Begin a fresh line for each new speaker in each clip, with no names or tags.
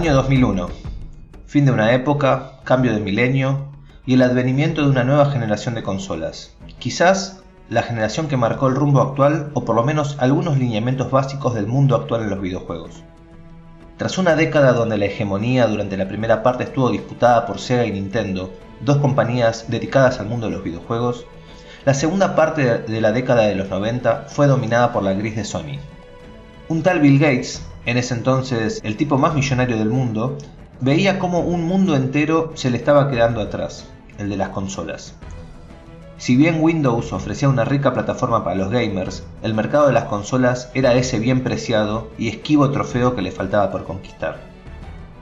Año 2001. Fin de una época, cambio de milenio y el advenimiento de una nueva generación de consolas. Quizás la generación que marcó el rumbo actual o por lo menos algunos lineamientos básicos del mundo actual en los videojuegos. Tras una década donde la hegemonía durante la primera parte estuvo disputada por Sega y Nintendo, dos compañías dedicadas al mundo de los videojuegos, la segunda parte de la década de los 90 fue dominada por la gris de Sony. Un tal Bill Gates, en ese entonces el tipo más millonario del mundo, veía como un mundo entero se le estaba quedando atrás, el de las consolas. Si bien Windows ofrecía una rica plataforma para los gamers, el mercado de las consolas era ese bien preciado y esquivo trofeo que le faltaba por conquistar.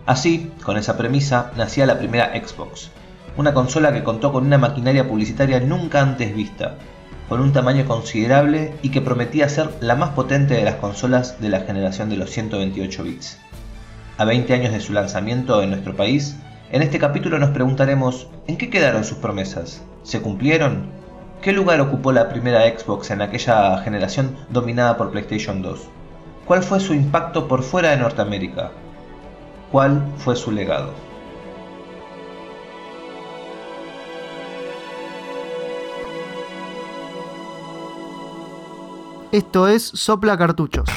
Así, con esa premisa, nacía la primera Xbox, una consola que contó con una maquinaria publicitaria nunca antes vista, con un tamaño considerable y que prometía ser la más potente de las consolas de la generación de los 128 bits. A 20 años de su lanzamiento en nuestro país, en este capítulo nos preguntaremos ¿en qué quedaron sus promesas? ¿Se cumplieron? ¿Qué lugar ocupó la primera Xbox en aquella generación dominada por PlayStation 2? ¿Cuál fue su impacto por fuera de Norteamérica? ¿Cuál fue su legado?
Esto es Sopla Cartuchos.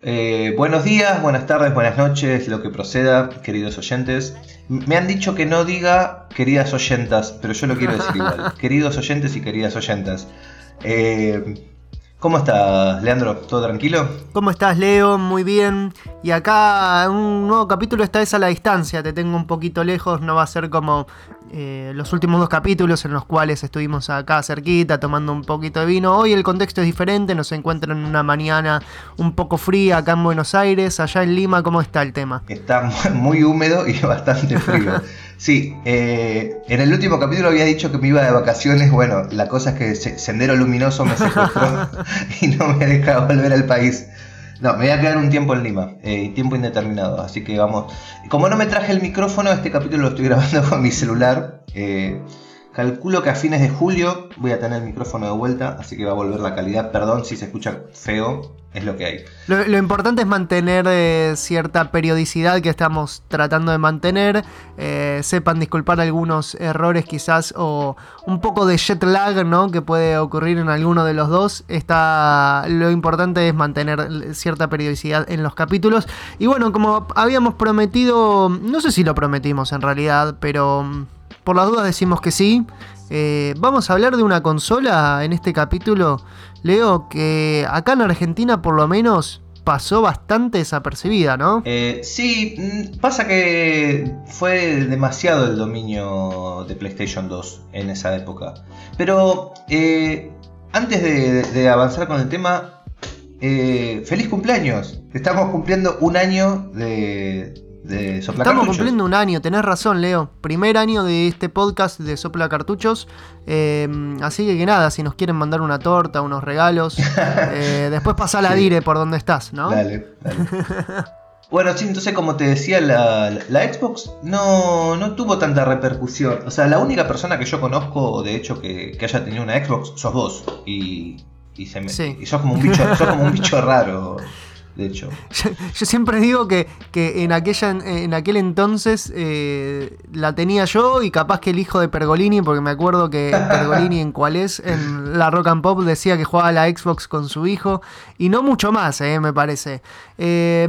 Eh, buenos días, buenas tardes, buenas noches, lo que proceda, queridos oyentes. Me han dicho que no diga queridas oyentas, pero yo lo quiero decir igual. queridos oyentes y queridas oyentas. Eh, ¿Cómo estás, Leandro? ¿Todo tranquilo?
¿Cómo estás, Leo? Muy bien. Y acá un nuevo capítulo, esta vez a la distancia, te tengo un poquito lejos, no va a ser como eh, los últimos dos capítulos en los cuales estuvimos acá cerquita tomando un poquito de vino. Hoy el contexto es diferente, nos encuentran en una mañana un poco fría acá en Buenos Aires, allá en Lima, ¿cómo está el tema?
Está muy húmedo y bastante frío. Sí, eh, en el último capítulo había dicho que me iba de vacaciones. Bueno, la cosa es que Sendero Luminoso me secuestró y no me deja volver al país. No, me voy a quedar un tiempo en Lima, eh, tiempo indeterminado. Así que vamos. Como no me traje el micrófono, este capítulo lo estoy grabando con mi celular. Eh, calculo que a fines de julio voy a tener el micrófono de vuelta, así que va a volver la calidad. Perdón si se escucha feo, es lo que hay.
Lo, importante es mantener eh, cierta periodicidad que estamos tratando de mantener. Eh, sepan disculpar algunos errores quizás o un poco de jet lag ¿no? que puede ocurrir en alguno de los dos. Está, lo importante es mantener cierta periodicidad en los capítulos. Y bueno, como habíamos prometido, no sé si lo prometimos en realidad, pero mm, por las dudas decimos que sí. Eh, vamos a hablar de una consola en este capítulo, Leo, que acá en Argentina por lo menos pasó bastante desapercibida, ¿no?
Eh, sí, mm, pasa que fue demasiado el dominio de PlayStation 2 en esa época. Pero eh, antes de, avanzar con el tema, feliz cumpleaños. Estamos cumpliendo un año de,
Estamos cumpliendo un año, tenés razón, Leo. Primer año de este podcast de Sopla Cartuchos. Eh, así que, nada, si nos quieren mandar una torta, unos regalos, eh, después pasa la dire por donde estás, ¿no? Dale, dale.
Bueno, sí, entonces como te decía, la, Xbox no, no, tuvo tanta repercusión. O sea, la única persona que yo conozco, de hecho, que, haya tenido una Xbox, sos vos. Y, y, se me, y sos, como un bicho, sos como un bicho raro de hecho.
Yo, siempre digo que, en, aquella, en aquel entonces eh, la tenía yo y capaz que el hijo de Pergolini, porque me acuerdo que Pergolini en cuál es, en la Rock and Pop decía que jugaba la Xbox con su hijo y no mucho más, eh, me parece. Eh,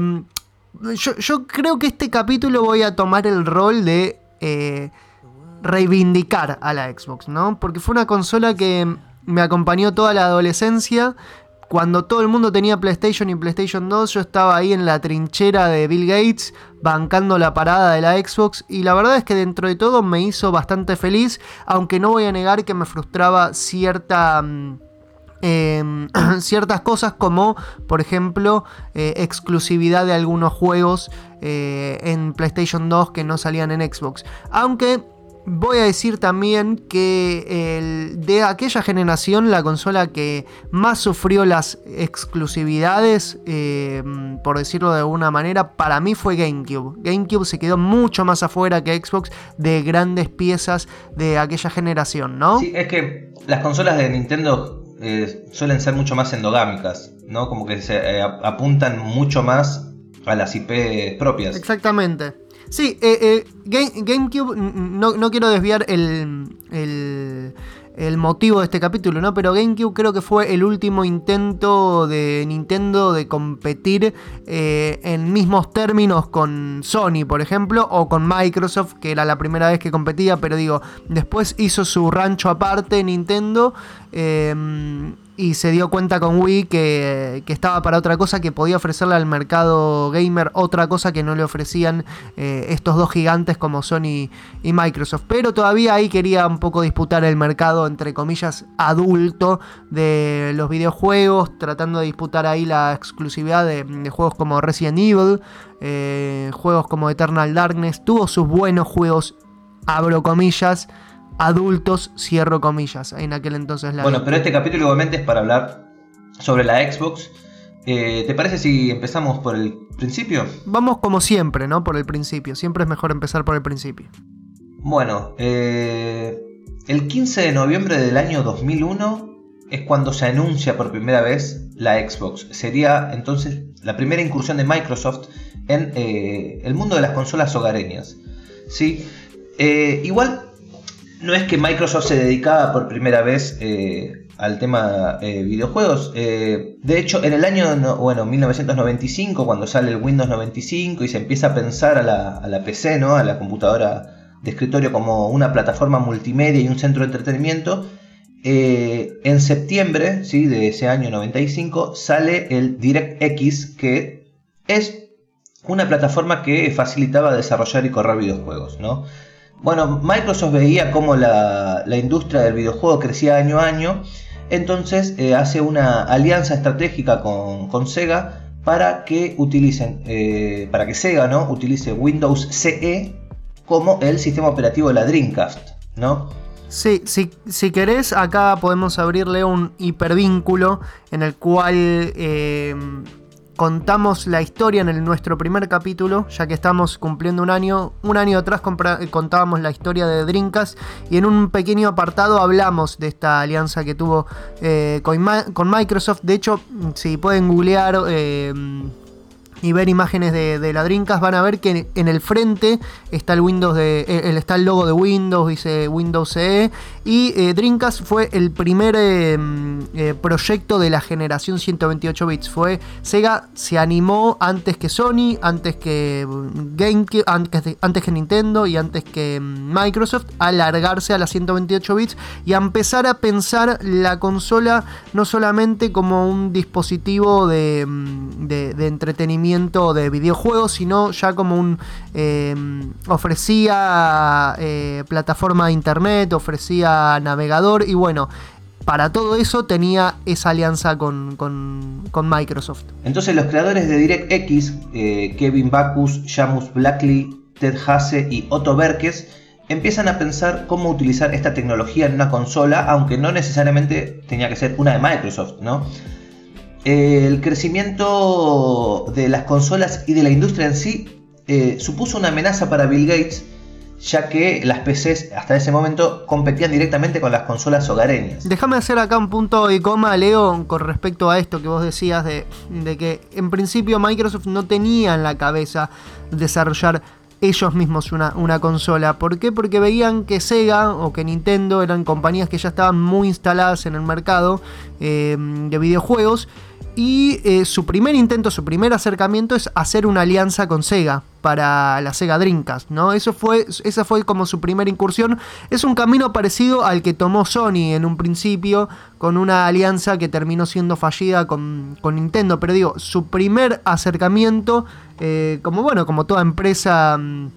yo, creo que este capítulo voy a tomar el rol de reivindicar a la Xbox, ¿no? Porque fue una consola que me acompañó toda la adolescencia cuando todo el mundo tenía PlayStation y PlayStation 2, yo estaba ahí en la trinchera de Bill Gates, bancando la parada de la Xbox, y la verdad es que dentro de todo me hizo bastante feliz, aunque no voy a negar que me frustraba cierta... Mm, em, ciertas cosas como por ejemplo eh, exclusividad de algunos juegos eh, en PlayStation 2 que no salían en Xbox. Aunque voy a decir también que de aquella generación la consola que más sufrió las exclusividades, eh, por decirlo de alguna manera, para mí fue GameCube. GameCube se quedó mucho más afuera que Xbox de grandes piezas de aquella generación, ¿no?
Sí, es que las consolas de Nintendo eh, suelen ser mucho más endogámicas, ¿no? Como que se eh, apuntan mucho más a las IP propias.
Exactamente. Sí, eh, GameCube, no, quiero desviar el, el, motivo de este capítulo, ¿no? Pero GameCube creo que fue el último intento de Nintendo de competir en mismos términos con Sony, por ejemplo, o con Microsoft, que era la primera vez que competía, pero digo, después hizo su rancho aparte Nintendo Em, y se dio cuenta con Wii que, estaba para otra cosa, que podía ofrecerle al mercado gamer otra cosa que no le ofrecían eh, estos dos gigantes como Sony y Microsoft. Pero todavía ahí quería un poco disputar el mercado, entre comillas, adulto de los videojuegos, tratando de disputar ahí la exclusividad de, juegos como Resident Evil, eh, juegos como Eternal Darkness. Tuvo sus buenos juegos, abro comillas adultos, cierro comillas, en aquel entonces
la... Bueno, pero este capítulo igualmente es para hablar sobre la Xbox. Eh, ¿Te parece si empezamos por el principio?
Vamos como siempre, ¿no? Por el principio. Siempre es mejor empezar por el principio.
Bueno, eh, el 15 de noviembre del año 2001 es cuando se anuncia por primera vez la Xbox. Sería entonces la primera incursión de Microsoft en eh, el mundo de las consolas hogareñas. ¿sí? igual no es que Microsoft se dedicaba por primera vez eh, al tema eh, videojuegos. Eh, de hecho, en el año bueno, 1995, cuando sale el Windows 95 y se empieza a pensar a la, PC, ¿no? a la computadora de escritorio como una plataforma multimedia y un centro de entretenimiento, en septiembre ¿sí? de ese año 95 sale el DirectX, que es una plataforma que facilitaba desarrollar y correr videojuegos. ¿no? Bueno, Microsoft veía cómo la, industria del videojuego crecía año a año, entonces eh, hace una alianza estratégica con, Sega para que utilicen, eh, para que Sega ¿no? utilice Windows CE como el sistema operativo de la Dreamcast, ¿no?
Sí, si querés, acá podemos abrirle un hipervínculo en el cual eh, contamos la historia en el, nuestro primer capítulo, ya que estamos cumpliendo un año. Un año atrás contábamos la historia de Drinkas y en un pequeño apartado hablamos de esta alianza que tuvo eh, con, Microsoft. De hecho, si pueden googlear... Eh, y ver imágenes de, de la van a ver que en el frente está el Windows de eh, está el logo de Windows dice Windows CE y eh, Dreamcast fue el primer eh, mm, proyecto de la generación 128 bits. Fue Sega se animó antes que Sony antes que mm, GameCube antes, antes que Nintendo y antes que mm, Microsoft a alargarse a las 128 bits y a empezar a pensar la consola no solamente como un dispositivo de, de entretenimiento de videojuegos, sino ya como un... Em, ofrecía eh, plataforma de internet, ofrecía navegador y bueno, para todo eso tenía esa alianza con, Microsoft.
Entonces los creadores de DirectX, eh, Kevin Backus, Jamus Blackley, Ted Hase y Otto Berkes, empiezan a pensar cómo utilizar esta tecnología en una consola, aunque no necesariamente tenía que ser una de Microsoft, ¿no? El crecimiento de las consolas y de la industria en sí eh, supuso una amenaza para Bill Gates, ya que las PCs hasta ese momento competían directamente con las consolas hogareñas.
Déjame hacer acá un punto y coma, Leo, con respecto a esto que vos decías de, que en principio Microsoft no tenía en la cabeza desarrollar ellos mismos una, consola. ¿Por qué? Porque veían que Sega o que Nintendo eran compañías que ya estaban muy instaladas en el mercado eh, de videojuegos y eh, su primer intento, su primer acercamiento es hacer una alianza con Sega para la Sega Dreamcast, ¿no? Eso fue, esa fue como su primera incursión. Es un camino parecido al que tomó Sony en un principio, con una alianza que terminó siendo fallida con, Nintendo. Pero digo, su primer acercamiento, eh, como bueno, como toda empresa. Mm,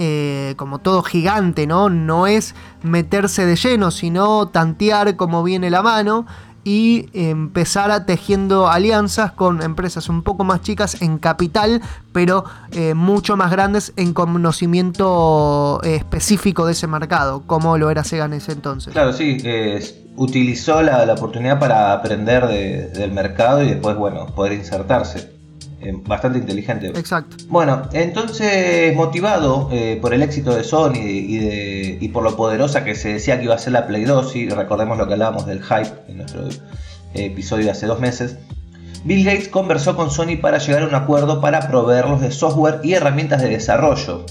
eh, como todo gigante, ¿no? No es meterse de lleno, sino tantear como viene la mano y empezar a tejiendo alianzas con empresas un poco más chicas en capital, pero eh, mucho más grandes en conocimiento eh, específico de ese mercado, como lo era Sega en ese entonces.
Claro, sí, utilizó la, oportunidad para aprender del mercado y después, bueno, poder insertarse. Eh, bastante inteligente.
Exacto.
Bueno, entonces motivado eh, por el éxito de Sony y, por lo poderosa que se decía que iba a ser la Play 2, y recordemos lo que hablábamos del hype en nuestro episodio de hace dos meses, Bill Gates conversó con Sony para llegar a un acuerdo para proveerlos de software y herramientas de desarrollo.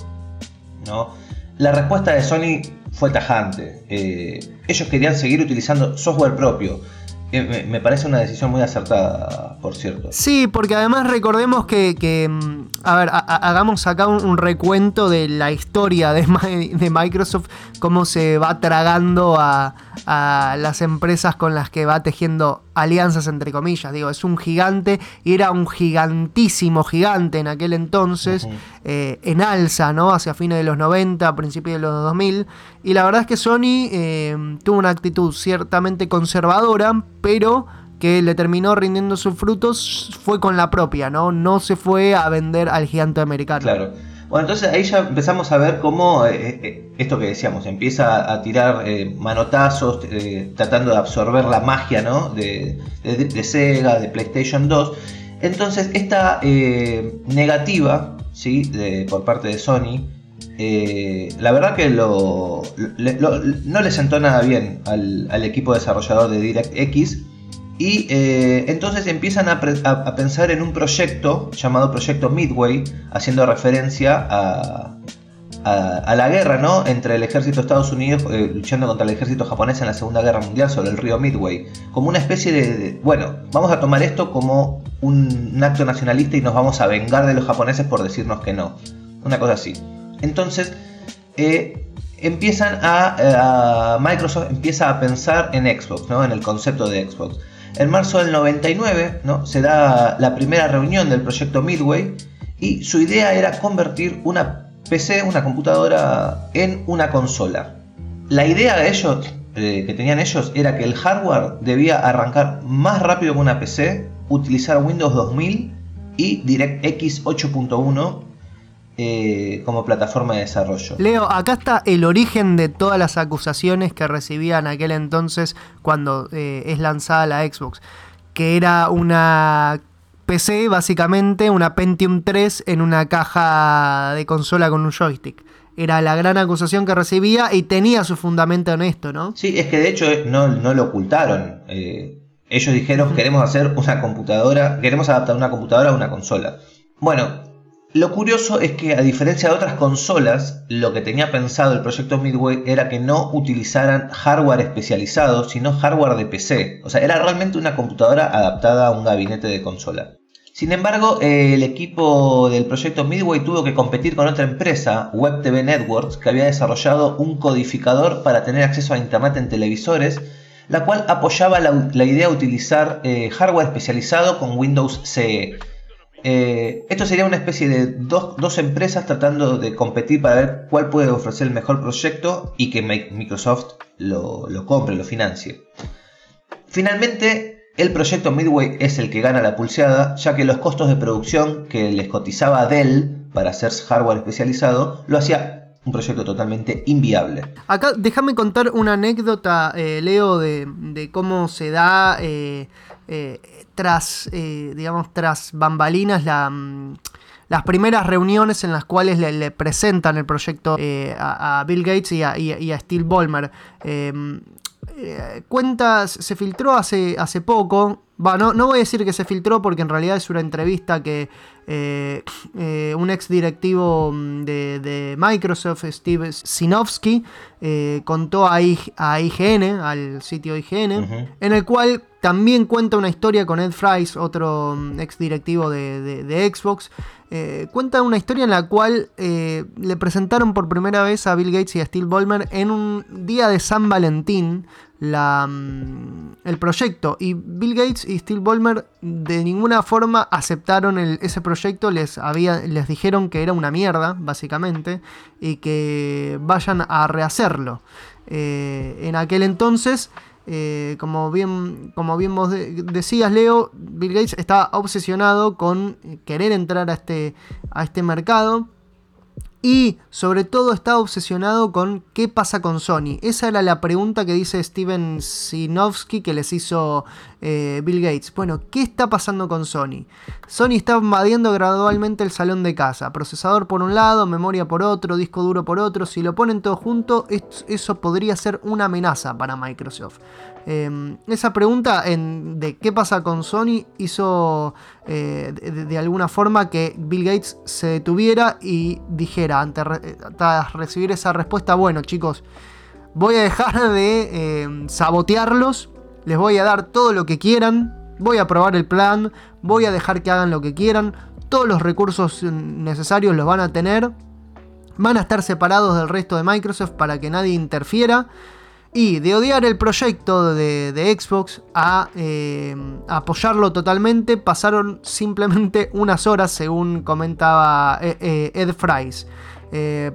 ¿no? La respuesta de Sony fue tajante. Eh, ellos querían seguir utilizando software propio me parece una decisión muy acertada, por cierto.
Sí, porque además recordemos que, mm, a ver, hagamos acá un, recuento de la historia de, de, Microsoft, cómo se va tragando a, las empresas con las que va tejiendo alianzas, entre comillas. Digo, es un gigante y era un gigantísimo gigante en aquel entonces, eh, en alza, ¿no? Hacia fines de los 90, principios de los 2000. Y la verdad es que Sony eh, tuvo una actitud ciertamente conservadora, pero que le terminó rindiendo sus frutos fue con la propia, ¿no? No se fue a vender al gigante americano.
Claro. Bueno, entonces ahí ya empezamos a ver cómo eh, eh, esto que decíamos, empieza a tirar manotazos, tratando de absorber la magia ¿no? de, Sega, de PlayStation 2. Entonces esta negativa ¿sí? por parte de Sony eh, la verdad que no le sentó nada bien al, equipo desarrollador de DirectX y eh, entonces empiezan a, pensar en un proyecto llamado Proyecto Midway, haciendo referencia a, la guerra ¿no? entre el ejército de Estados Unidos eh, luchando contra el ejército japonés en la Segunda Guerra Mundial sobre el río Midway, como una especie de, bueno, vamos a tomar esto como un acto nacionalista y nos vamos a vengar de los japoneses por decirnos que no, una cosa así. Entonces, eh, empiezan eh, a, Microsoft empieza a pensar en Xbox, ¿no? en el concepto de Xbox. En marzo del 99 ¿no? se da la primera reunión del proyecto Midway y su idea era convertir una PC, una computadora, en una consola. La idea de ellos, eh, que tenían ellos era que el hardware debía arrancar más rápido que una PC, utilizar Windows 2000 y DirectX 8.1 eh, como plataforma de desarrollo.
Leo, acá está el origen de todas las acusaciones que recibían aquel entonces cuando eh, es lanzada la Xbox, que era una PC básicamente, una Pentium 3 en una caja de consola con un joystick. Era la gran acusación que recibía y tenía su fundamento en esto, ¿no?
Sí, es que de hecho eh, no, lo ocultaron. ellos dijeron, queremos hacer una computadora, queremos adaptar una computadora a una consola. Bueno, lo curioso es que a diferencia de otras consolas, lo que tenía pensado el proyecto Midway era que no utilizaran hardware especializado, sino hardware de PC. O sea, era realmente una computadora adaptada a un gabinete de consola. Sin embargo, el equipo del proyecto Midway tuvo que competir con otra empresa, WebTV Networks, que había desarrollado un codificador para tener acceso a Internet en televisores, la cual apoyaba la, idea de utilizar eh, hardware especializado con Windows CE. Eh, esto sería una especie de dos, empresas tratando de competir para ver cuál puede ofrecer el mejor proyecto y que Microsoft lo, compre, lo financie. Finalmente, el proyecto Midway es el que gana la pulseada, ya que los costos de producción que les cotizaba Dell para hacer hardware especializado lo hacía un proyecto totalmente inviable.
Acá déjame contar una anécdota, eh, Leo, de, cómo se da eh, tras, eh, digamos, tras bambalinas mm, las primeras reuniones en las cuales le, presentan el proyecto eh, a, Bill Gates y a, Steve Ballmer. Em, eh, cuentas, se filtró hace, hace poco. no, no voy a decir que se filtró porque en realidad es una entrevista que un ex directivo mm, de, Microsoft, Steve Sinofsky, contó a, IGN, al sitio IGN, en el cual también cuenta una historia con Ed Fries, otro mm, ex directivo de, Xbox. Eh, cuenta una historia en la cual eh, le presentaron por primera vez a Bill Gates y a Steve Ballmer en un día de San Valentín la, mm, el proyecto. Y Bill Gates y Steve Ballmer de ninguna forma aceptaron ese proyecto. Les, había, les dijeron que era una mierda, básicamente, y que vayan a rehacerlo. Eh, en aquel entonces Eh, como, bien, como bien vos decías, Leo, Bill Gates está obsesionado con querer entrar a este, a este mercado. Y sobre todo está obsesionado con qué pasa con Sony. Esa era la pregunta que dice Steven Sinofsky que les hizo eh, Bill Gates. Bueno, ¿qué está pasando con Sony? Sony está invadiendo gradualmente el salón de casa. Procesador por un lado, memoria por otro, disco duro por otro. Si lo ponen todo junto, eso podría ser una amenaza para Microsoft. Em, esa pregunta de qué pasa con Sony hizo eh, de, alguna forma que Bill Gates se detuviera y dijera, ante, recibir esa respuesta, bueno chicos, voy a dejar de em, sabotearlos, les voy a dar todo lo que quieran, voy a probar el plan, voy a dejar que hagan lo que quieran, todos los recursos necesarios los van a tener, van a estar separados del resto de Microsoft para que nadie interfiera. Y de odiar el proyecto de, Xbox eh, a, apoyarlo totalmente, pasaron simplemente unas horas, según comentaba eh, eh, Ed Fries.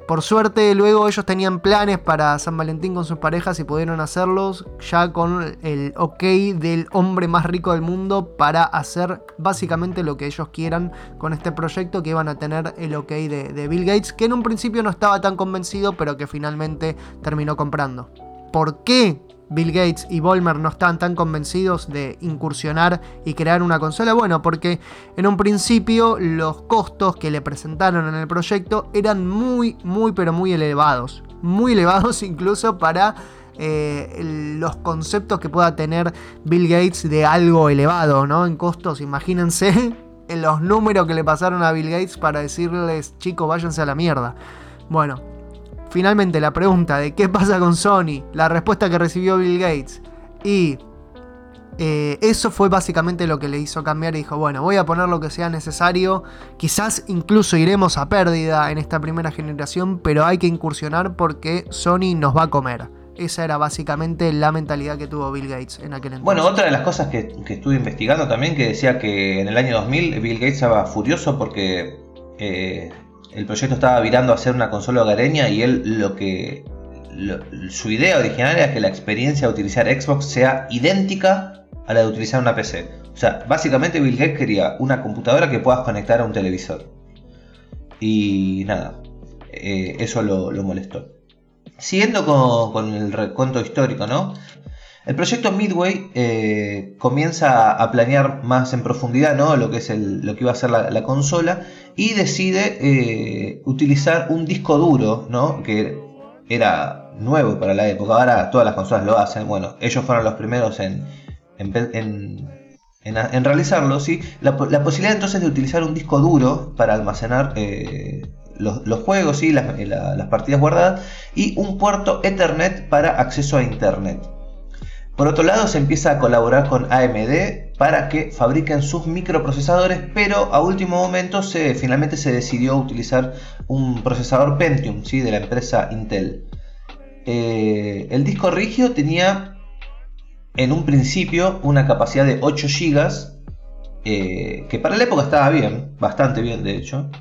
Por suerte, luego ellos tenían planes para San Valentín con sus parejas y pudieron hacerlos ya con el ok del hombre más rico del mundo para hacer básicamente lo que ellos quieran con este proyecto que iban a tener el ok de Bill Gates, que en un principio no estaba tan convencido, pero que finalmente terminó comprando. Por qué Bill Gates y Volmer no estaban tan convencidos de incursionar y crear una consola? Bueno, porque en un principio los costos que le presentaron en el proyecto eran muy, muy, pero muy elevados. Muy elevados incluso para eh, los conceptos que pueda tener Bill Gates de algo elevado, ¿no? En costos, imagínense en los números que le pasaron a Bill Gates para decirles, chicos, váyanse a la mierda. Bueno, finalmente la pregunta de qué pasa con Sony, la respuesta que recibió Bill Gates y eh, eso fue básicamente lo que le hizo cambiar y dijo, bueno, voy a poner lo que sea necesario, quizás incluso iremos a pérdida en esta primera generación, pero hay que incursionar porque Sony nos va a comer. Esa era básicamente la mentalidad que tuvo Bill Gates en aquel entonces.
Bueno, otra de las cosas que, estuve investigando también, que decía que en el año 2000 Bill Gates estaba furioso porque eh, el proyecto estaba virando a ser una consola hogareña y él lo que su idea original era que la experiencia de utilizar Xbox sea idéntica a la de utilizar una PC. O sea, básicamente Bill Gates quería una computadora que puedas conectar a un televisor. Y nada, eh, eso lo, molestó. Siguiendo con, el recuento histórico, ¿no? El proyecto Midway eh, comienza a planear más en profundidad ¿no? lo que es lo que iba a ser la consola y decide eh, utilizar un disco duro, ¿no? que era nuevo para la época, ahora todas las consolas lo hacen, bueno, ellos fueron los primeros en, en, en, realizarlo, ¿sí? La, posibilidad entonces de utilizar un disco duro para almacenar eh, los, juegos, ¿sí? Las, las partidas guardadas, y un puerto Ethernet para acceso a Internet. Por otro lado, se empieza a colaborar con AMD para que fabriquen sus microprocesadores, pero a último momento se, finalmente se decidió utilizar un procesador Pentium ¿sí? de la empresa Intel. Eh, el disco rígido tenía en un principio una capacidad de 8 GB, eh, que para la época estaba bien, bastante bien de hecho,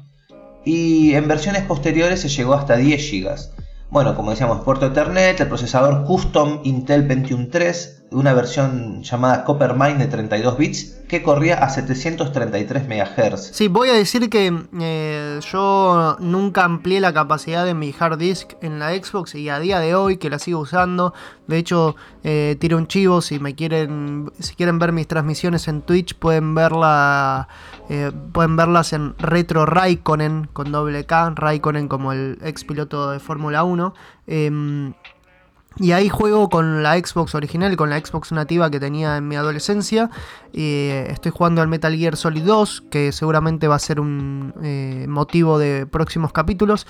y en versiones posteriores se llegó hasta 10 GB. Bueno, como decíamos, puerto Ethernet, el procesador Custom Intel Pentium 3, una versión llamada Coppermine de 32 bits que corría a 733 MHz.
Sí, voy a decir que eh, yo nunca amplié la capacidad de mi hard disk en la Xbox y a día de hoy que la sigo usando, de hecho eh, tiro un chivo si me quieren si quieren ver mis transmisiones en Twitch pueden verla eh, pueden verlas en Retro Raikkonen con doble K, Raikkonen como el ex piloto de Fórmula 1. Y ahí juego con la Xbox original, con la Xbox nativa que tenía en mi adolescencia. Y estoy jugando al Metal Gear Solid 2, que seguramente va a ser un eh, motivo de próximos capítulos.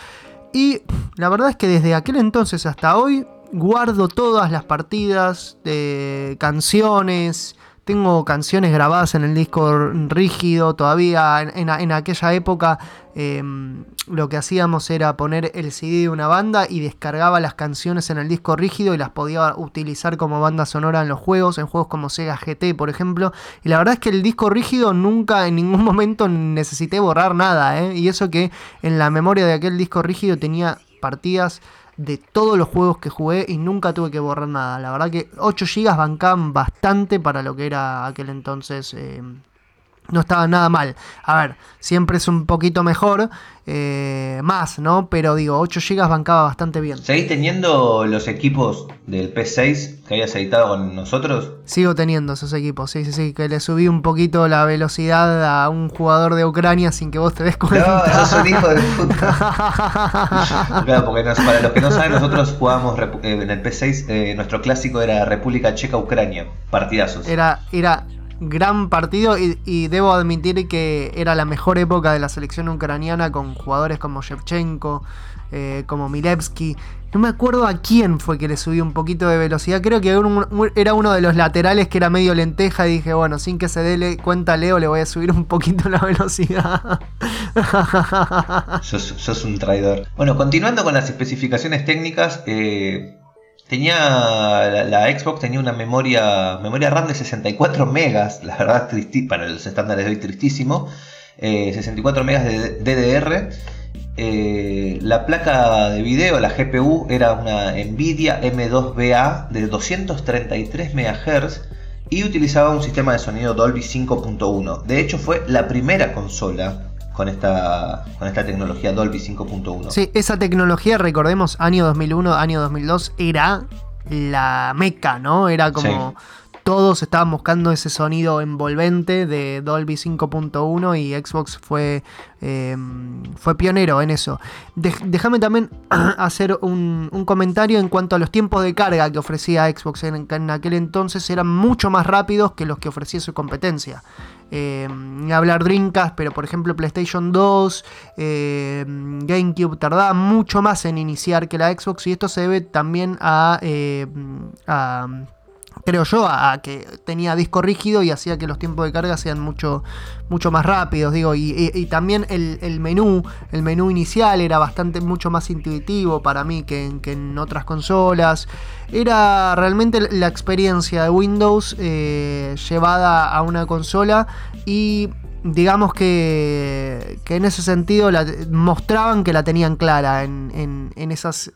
Y la verdad es que desde aquel entonces hasta hoy guardo todas las partidas de canciones, tengo canciones grabadas en el disco rígido, todavía en, aquella época em, lo que hacíamos era poner el CD de una banda y descargaba las canciones en el disco rígido y las podía utilizar como banda sonora en los juegos, en juegos como Sega GT por ejemplo. Y la verdad es que el disco rígido nunca en ningún momento necesité borrar nada, ¿eh? y eso que en la memoria de aquel disco rígido tenía partidas de todos los juegos que jugué y nunca tuve que borrar nada. La verdad que 8 GB bancaban bastante para lo que era aquel entonces. Eh, no estaba nada mal. A ver, siempre es un poquito mejor, eh, más, ¿no? Pero digo, 8 GB bancaba bastante bien.
¿Seguís teniendo los equipos del P6 que habías editado con nosotros?
Sigo teniendo esos equipos, sí, sí, sí, que le subí un poquito la velocidad a un jugador de Ucrania sin que vos te des cuenta.
No, sos un hijo de puta. claro, porque para los que no saben, nosotros jugábamos eh, en el P6, eh, nuestro clásico era República Checa-Ucrania, partidazos.
Era, era gran partido y, debo admitir que era la mejor época de la selección ucraniana con jugadores como Shevchenko, eh, como Milevski. No me acuerdo a quién fue que le subió un poquito de velocidad. Creo que era uno de los laterales que era medio lenteja y dije, bueno, sin que se dé cuenta Leo, le voy a subir un poquito la velocidad.
sos, sos un traidor. Bueno, continuando con las especificaciones técnicas, eh, Tenía la, Xbox tenía una memoria memoria RAM de 64 megas, la verdad para los estándares de hoy tristísimo, 64 eh, megas de DDR. Eh, la placa de video, la GPU, era una Nvidia M2BA de 233 MHz y utilizaba un sistema de sonido Dolby 5.1. De hecho, fue la primera consola con esta, con esta tecnología Dolby 5.1.
Sí, esa tecnología, recordemos, año 2001, año 2002, era la meca, ¿no? Era como todos estaban buscando ese sonido envolvente de Dolby 5.1 y Xbox fue, em, fue pionero en eso. Déjame también hacer un, comentario en cuanto a los tiempos de carga que ofrecía Xbox en, aquel entonces, eran mucho más rápidos que los que ofrecía su competencia. Eh, hablar Dreamcast, pero por ejemplo PlayStation 2, eh, GameCube tardaba mucho más en iniciar que la Xbox y esto se debe también a creo yo, a, que tenía disco rígido y hacía que los tiempos de carga sean mucho, mucho más rápidos, digo, y, también el, menú, el menú inicial era bastante, mucho más intuitivo para mí que en, otras consolas. Era realmente la experiencia de Windows eh, llevada a una consola y digamos que, que, en ese sentido la, mostraban que la tenían clara en, en esas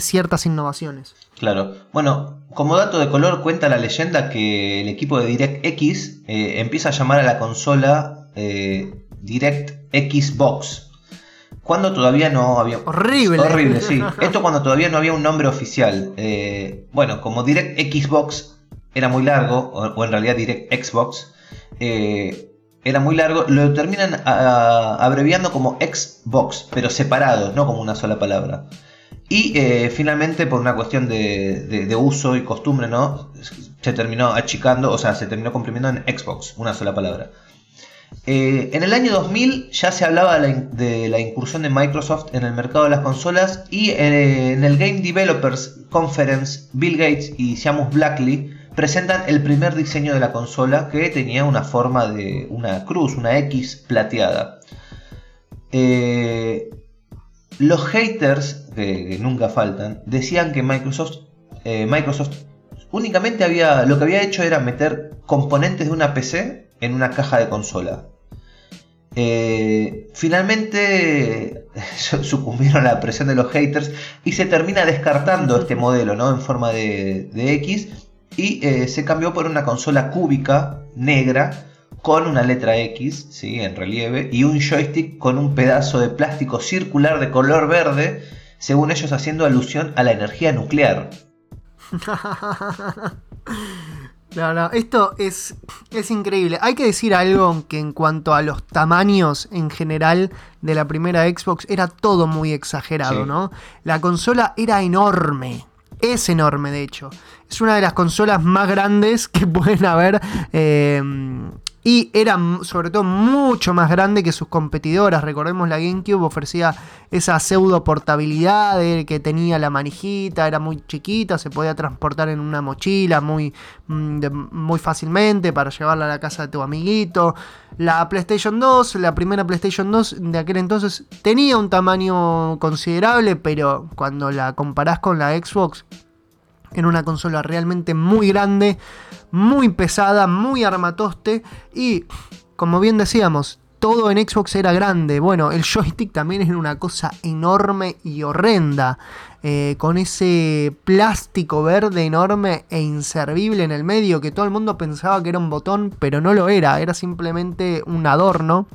ciertas innovaciones.
Claro. Bueno, como dato de color cuenta la leyenda que el equipo de DirectX eh, empieza a llamar a la consola eh, DirectX Box. Cuando todavía no había...
Horrible.
Horrible, sí. Esto cuando todavía no había un nombre oficial. Eh, bueno, como DirectX Box era muy largo, o, en realidad DirectX Box, era muy largo, lo terminan abreviando como Xbox, pero separados, no como una sola palabra. Y eh, finalmente, por una cuestión de, uso y costumbre, ¿no? Se terminó achicando, o sea, se terminó comprimiendo en Xbox, una sola palabra. Eh, en el año 2000 ya se hablaba de la, incursión de Microsoft en el mercado de las consolas y eh, en el Game Developers Conference, Bill Gates y Seamus Blackley presentan el primer diseño de la consola que tenía una forma de una cruz, una X plateada. Los haters, que, nunca faltan, decían que Microsoft, eh, Microsoft únicamente había, lo que había hecho era meter componentes de una PC en una caja de consola. Eh, finalmente sucumbieron a la presión de los haters y se termina descartando este modelo ¿no? en forma de, X y eh, se cambió por una consola cúbica negra con una letra X ¿sí? en relieve y un joystick con un pedazo de plástico circular de color verde, según ellos haciendo alusión a la energía nuclear.
No, no, esto es, es increíble. Hay que decir algo que en cuanto a los tamaños en general de la primera Xbox era todo muy exagerado, ¿no? La consola era enorme. Es enorme, de hecho. Es una de las consolas más grandes que pueden haber eh, y era sobre todo mucho más grande que sus competidoras. Recordemos la GameCube ofrecía esa pseudo portabilidad que tenía la manijita, era muy chiquita, se podía transportar en una mochila muy, mm, muy fácilmente para llevarla a la casa de tu amiguito. La PlayStation 2, la primera PlayStation 2 de aquel entonces tenía un tamaño considerable, pero cuando la comparás con la Xbox, en una consola realmente muy grande, muy pesada, muy armatoste y, como bien decíamos, todo en Xbox era grande. Bueno, el joystick también era una cosa enorme y horrenda. Eh, con ese plástico verde enorme e inservible en el medio que todo el mundo pensaba que era un botón, pero no lo era, era simplemente un adorno.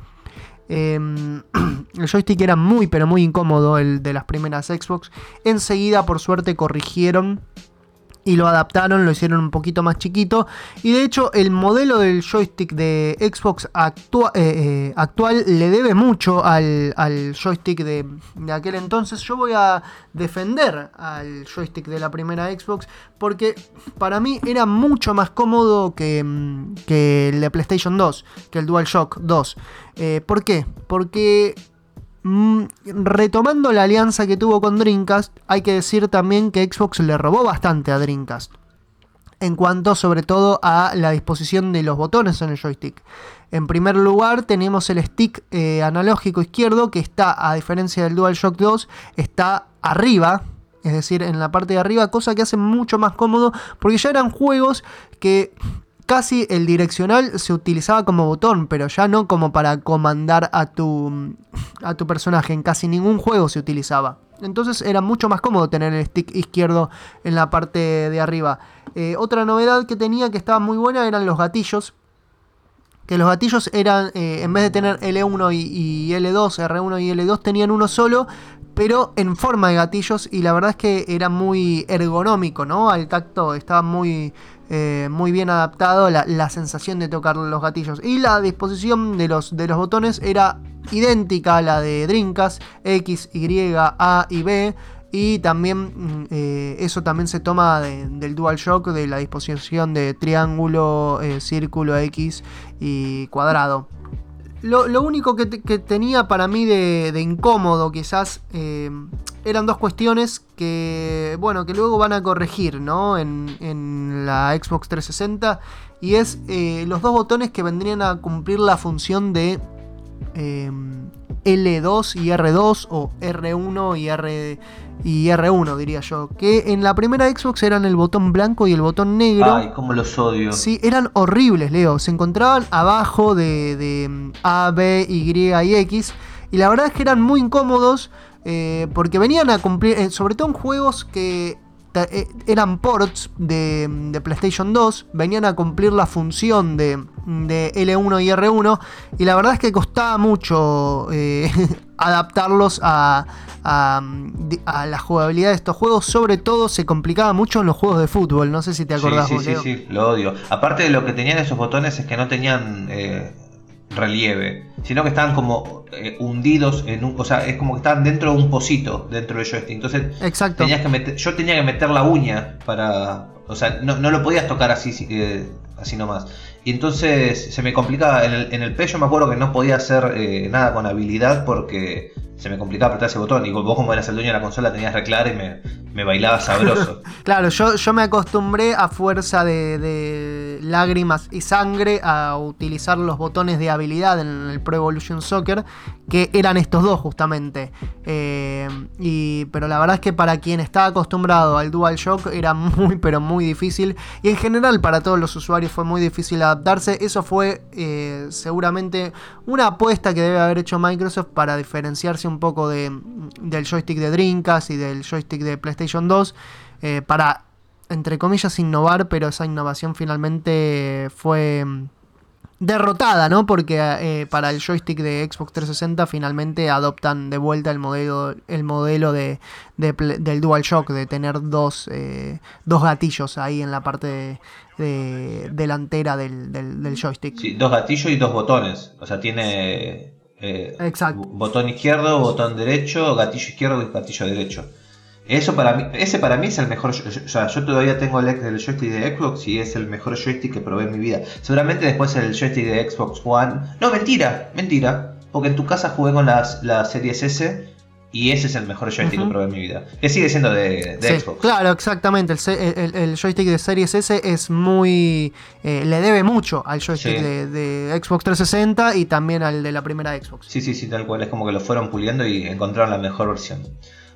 Em, el joystick era muy pero muy incómodo, el de las primeras Xbox. Enseguida por suerte corrigieron y lo adaptaron, lo hicieron un poquito más chiquito. Y de hecho, el modelo del joystick de Xbox eh, eh, actual le debe mucho al, joystick de, aquel entonces. Yo voy a defender al joystick de la primera Xbox porque para mí era mucho más cómodo que, mm, el de PlayStation 2, que el DualShock 2. Eh, ¿Por qué? Porque Mm, retomando la alianza que tuvo con Dreamcast, hay que decir también que Xbox le robó bastante a Dreamcast. En cuanto sobre todo a la disposición de los botones en el joystick. En primer lugar tenemos el stick eh, analógico izquierdo que está, a diferencia del DualShock 2, está arriba, es decir, en la parte de arriba, cosa que hace mucho más cómodo porque ya eran juegos que casi el direccional se utilizaba como botón, pero ya no como para comandar a tu, a tu personaje. En casi ningún juego se utilizaba. Entonces era mucho más cómodo tener el stick izquierdo en la parte de arriba. Eh, otra novedad que tenía que estaba muy buena eran los gatillos. Que los gatillos eran, eh, en vez de tener L1 y, y L2, R1 y L2, tenían uno solo, pero en forma de gatillos y la verdad es que era muy ergonómico, ¿no? Al tacto estaba muy, eh, muy bien adaptado la, sensación de tocar los gatillos. Y la disposición de los, de los botones era idéntica a la de Dreamcast, X, Y, A y B. Y también mm, eh, eso también se toma del DualShock, de la disposición de triángulo, eh, círculo, X y cuadrado. Lo, único que, tenía para mí de, incómodo quizás eh, eran dos cuestiones que, bueno, que luego van a corregir, ¿no? En, la Xbox 360. Y es eh, los dos botones que vendrían a cumplir la función de eh, L2 y R2 o R1 y R y R1, diría yo. Que en la primera Xbox eran el botón blanco y el botón negro.
Ay, cómo los odio.
Sí, eran horribles, Leo. Se encontraban abajo de, mm, A, B, Y y X. Y la verdad es que eran muy incómodos. Eh, porque venían a cumplir, eh, sobre todo en juegos que eh, eran ports de, PlayStation 2, venían a cumplir la función de, L1 y R1 y la verdad es que costaba mucho eh, adaptarlos a, la jugabilidad de estos juegos, sobre todo se complicaba mucho en los juegos de fútbol, no sé si te acordás.
Sí, sí, sí, sí, lo odio. Aparte de lo que tenían esos botones es que no tenían... Eh, relieve, sino que estaban como eh, hundidos en un, o sea, es como que estaban dentro de un pocito dentro del joystick. Entonces,
Exacto.
Tenías que meter, yo tenía que meter la uña para, o sea, no, no lo podías tocar así, así nomás. Y entonces se me complicaba. En el, en el me acuerdo que no podía hacer eh, nada con habilidad porque se me complicaba apretar ese botón. Y vos, como eras el dueño de la consola, tenías reclar y me, me bailaba sabroso.
claro, yo, yo me acostumbré a fuerza de, lágrimas y sangre a utilizar los botones de habilidad en el Pro Evolution Soccer, que eran estos dos justamente. Eh, y, pero la verdad es que para quien está acostumbrado al DualShock era muy, pero muy difícil. Y en general para todos los usuarios fue muy difícil adaptarse. Eso fue eh, seguramente una apuesta que debe haber hecho Microsoft para diferenciarse un poco de, del joystick de Dreamcast y del joystick de PlayStation 2 eh, para, entre comillas, innovar, pero esa innovación finalmente fue mm, derrotada, ¿no? Porque eh, para el joystick de Xbox 360 finalmente adoptan de vuelta el modelo, el modelo de, del DualShock, de tener dos, eh, dos gatillos ahí en la parte delantera del, del, joystick.
Sí, dos gatillos y dos botones. O sea, tiene botón izquierdo, botón derecho, gatillo izquierdo y gatillo derecho. Eso para mí, ese para mí es el mejor. O sea, yo todavía tengo el, el joystick de Xbox y es el mejor joystick que probé en mi vida. Seguramente después el joystick de Xbox One. No, mentira, mentira. Porque en tu casa jugué con las, la Series S y ese es el mejor joystick que probé en mi vida. Que sigue siendo de, Xbox.
Claro, exactamente. El, joystick de Series S es muy. Eh, le debe mucho al joystick de, de, Xbox 360 y también al de la primera Xbox.
Sí, sí, sí, tal cual. Es como que lo fueron puliendo y encontraron la mejor versión.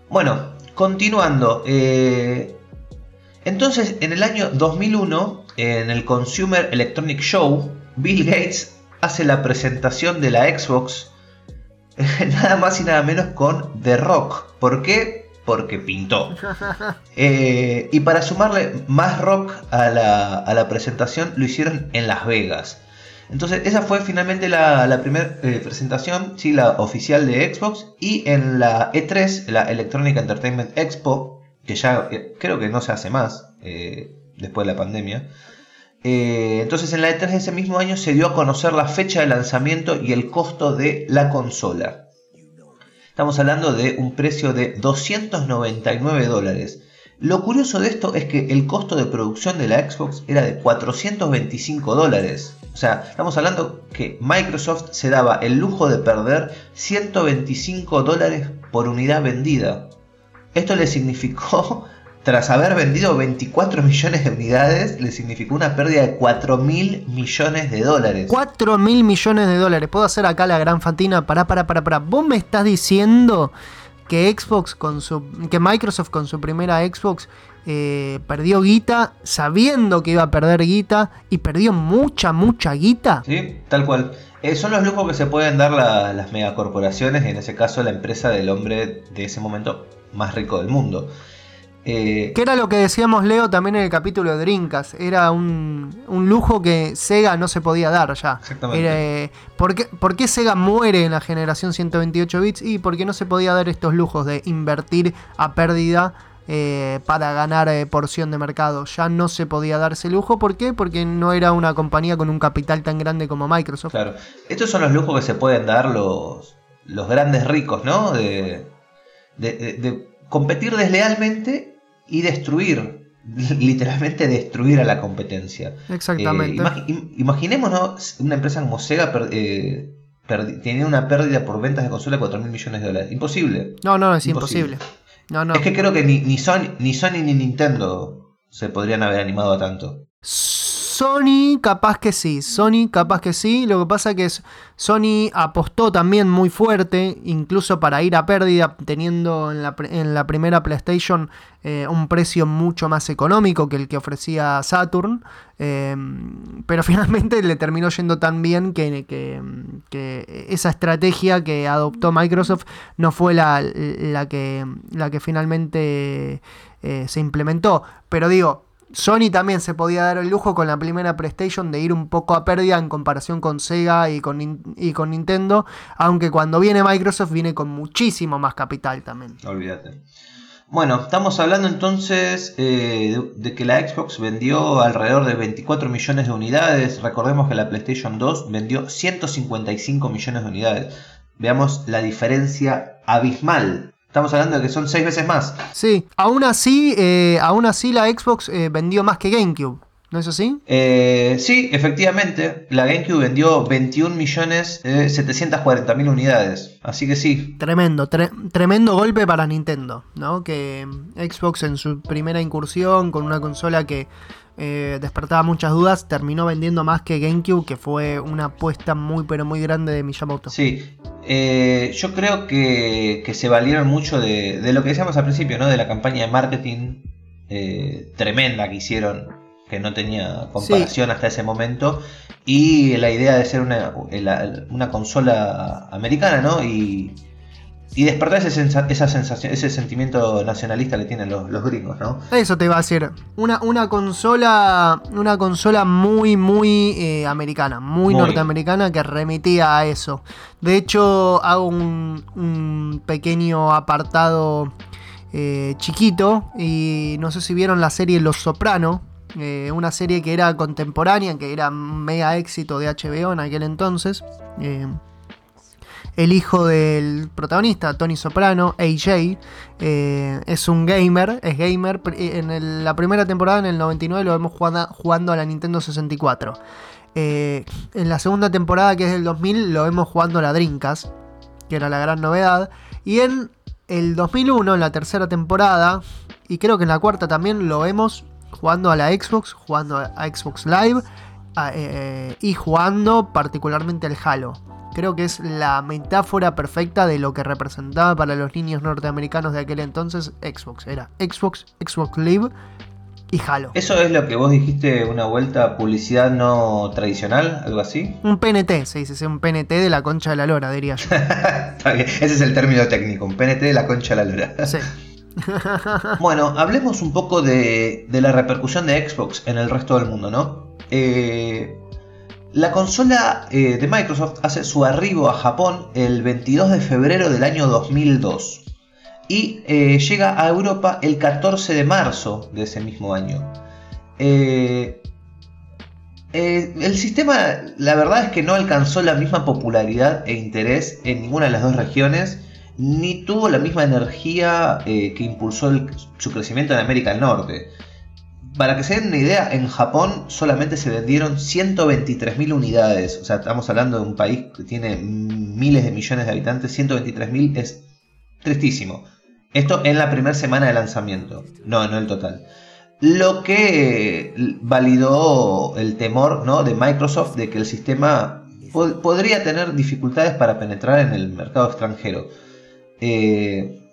Bueno, continuando. Eh, entonces, en el año 2001, en el Consumer Electronic Show, Bill Gates hace la presentación de la Xbox nada más y nada menos con The Rock. ¿Por qué? Porque pintó. Eh, y para sumarle más rock a la, presentación, lo hicieron en Las Vegas. Entonces, esa fue finalmente la, primera eh, presentación, sí, la oficial de Xbox. Y en la E3, la Electronic Entertainment Expo, que ya eh, creo que no se hace más después de la pandemia. entonces, en la E3 de ese mismo año se dio a conocer la fecha de lanzamiento y el costo de la consola. Estamos hablando de un precio de 299 dólares. Lo curioso de esto es que el costo de producción de la Xbox era de 425 dólares. O sea, estamos hablando que Microsoft se daba el lujo de perder 125 dólares por unidad vendida. Esto le significó tras haber vendido 24 millones de unidades, le significó una pérdida de 4 mil millones de dólares.
4 mil millones de dólares. Puedo hacer acá la gran fatina. Para, para, para, para. ¿Vos me estás diciendo que Xbox con su. que Microsoft con su primera Xbox eh, perdió guita sabiendo que iba a perder guita y perdió mucha, mucha guita?
Sí, tal cual. Eh, son los lujos que se pueden dar las megacorporaciones, en ese caso la empresa del hombre de ese momento más rico del mundo.
Eh, que era lo que decíamos Leo también en el capítulo de Drinkas. Era un, lujo que Sega no se podía dar ya. Exactamente. Eh, ¿por, qué, Sega muere en la generación 128 bits? Y porque no se podía dar estos lujos de invertir a pérdida eh, para ganar porción de mercado. Ya no se podía dar ese lujo. ¿Por qué? Porque no era una compañía con un capital tan grande como Microsoft.
Claro. Estos son los lujos que se pueden dar los, los grandes ricos, ¿no? de, de competir deslealmente y destruir, literalmente destruir a la competencia.
Exactamente.
Eh, imaginémonos una empresa como Sega eh, tiene una pérdida por ventas de consola de 4 mil millones de dólares. Imposible.
No, no, es imposible. No, no.
Es que creo que ni, ni, Sony, ni Sony ni Nintendo se podrían haber animado a tanto.
Sony capaz que sí, Sony capaz que sí, lo que pasa es que Sony apostó también muy fuerte, incluso para ir a pérdida, teniendo en la, primera PlayStation eh, un precio mucho más económico que el que ofrecía Saturn, em, pero finalmente le terminó yendo tan bien que, esa estrategia que adoptó Microsoft no fue la, la, que, la que finalmente eh, se implementó. Pero digo, Sony también se podía dar el lujo con la primera PlayStation de ir un poco a pérdida en comparación con Sega y con, y con Nintendo, aunque cuando viene Microsoft viene con muchísimo más capital también.
Olvídate. Bueno, estamos hablando entonces eh, de, que la Xbox vendió alrededor de 24 millones de unidades. Recordemos que la PlayStation 2 vendió 155 millones de unidades. Veamos la diferencia abismal Estamos hablando de que son seis veces más.
Sí, aún así, eh, aún así la Xbox eh, vendió más que GameCube. ¿No es así?
Eh, sí, efectivamente. La GameCube vendió 21 millones 740 mil unidades. Así que sí.
Tremendo, tremendo golpe para Nintendo, ¿no? Que Xbox en su primera incursión con una consola que despertaba muchas dudas, terminó vendiendo más que GameCube, que fue una apuesta muy pero muy grande de Miyamoto.
Sí, eh, yo creo que, se valieron mucho de, lo que decíamos al principio, ¿no? De la campaña de marketing eh, tremenda que hicieron, que no tenía comparación hasta ese momento, y la idea de ser una, una consola americana, ¿no? Y, y despertar ese, esa sensación, ese sentimiento nacionalista que tienen los, gringos, ¿no?
Eso te iba a decir. Una, una consola. Una consola muy, muy eh, americana, muy, norteamericana que remitía a eso. De hecho, hago un, pequeño apartado eh, chiquito. Y no sé si vieron la serie Los Soprano. Eh, una serie que era contemporánea, que era mega éxito de HBO en aquel entonces el hijo del protagonista, Tony Soprano, AJ, eh, es un gamer, es gamer. En la primera temporada, en el 99, lo vemos jugando, a la Nintendo 64. Eh, en la segunda temporada, que es del 2000, lo vemos jugando a la Dreamcast, que era la gran novedad. Y en el 2001, en la tercera temporada, y creo que en la cuarta también, lo vemos jugando a la Xbox, jugando a Xbox Live. Eh, y jugando particularmente al Halo. Creo que es la metáfora perfecta de lo que representaba para los niños norteamericanos de aquel entonces Xbox. Era Xbox, Xbox Live y Halo.
¿Eso es lo que vos dijiste, una vuelta publicidad no tradicional, algo así?
Un PNT, se dice, un PNT de la concha de la lora, diría yo.
Ese es el término técnico, un PNT de la concha de la lora. Sí. bueno, hablemos un poco de, la repercusión de Xbox en el resto del mundo, ¿no? Eh, la consola eh, de Microsoft hace su arribo a Japón el 22 de febrero del año 2002 y eh, llega a Europa el 14 de marzo de ese mismo año. el sistema, la verdad es que no alcanzó la misma popularidad e interés en ninguna de las dos regiones ni tuvo la misma energía eh, que impulsó su crecimiento en América del Norte. Para que se den una idea, en Japón solamente se vendieron 123.000 unidades. O sea, estamos hablando de un país que tiene miles de millones de habitantes. 123.000 es tristísimo. Esto en la primera semana de lanzamiento. No, no el total. Lo que validó el temor ¿no? de Microsoft de que el sistema podría tener dificultades para penetrar en el mercado extranjero. Eh,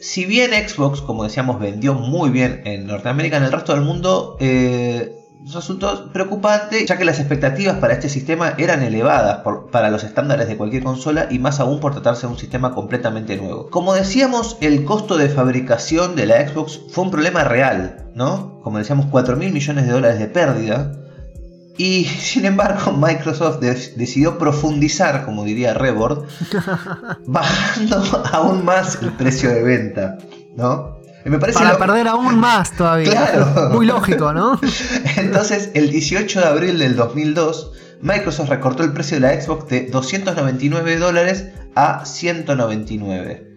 si bien Xbox, como decíamos, vendió muy bien en Norteamérica, en el resto del mundo eh, resultó preocupante, ya que las expectativas para este sistema eran elevadas para los estándares de cualquier consola y más aún por tratarse de un sistema completamente nuevo. Como decíamos, el costo de fabricación de la Xbox fue un problema real, ¿no? Como decíamos, 4 mil millones de dólares de pérdida y sin embargo, Microsoft decidió profundizar, como diría Rebord, bajando aún más el precio de venta, ¿no?
Me parece Para perder aún más todavía. Claro. Muy lógico, ¿no?
Entonces, el 18 de abril del 2002, Microsoft recortó el precio de la Xbox de 299 dólares a 199.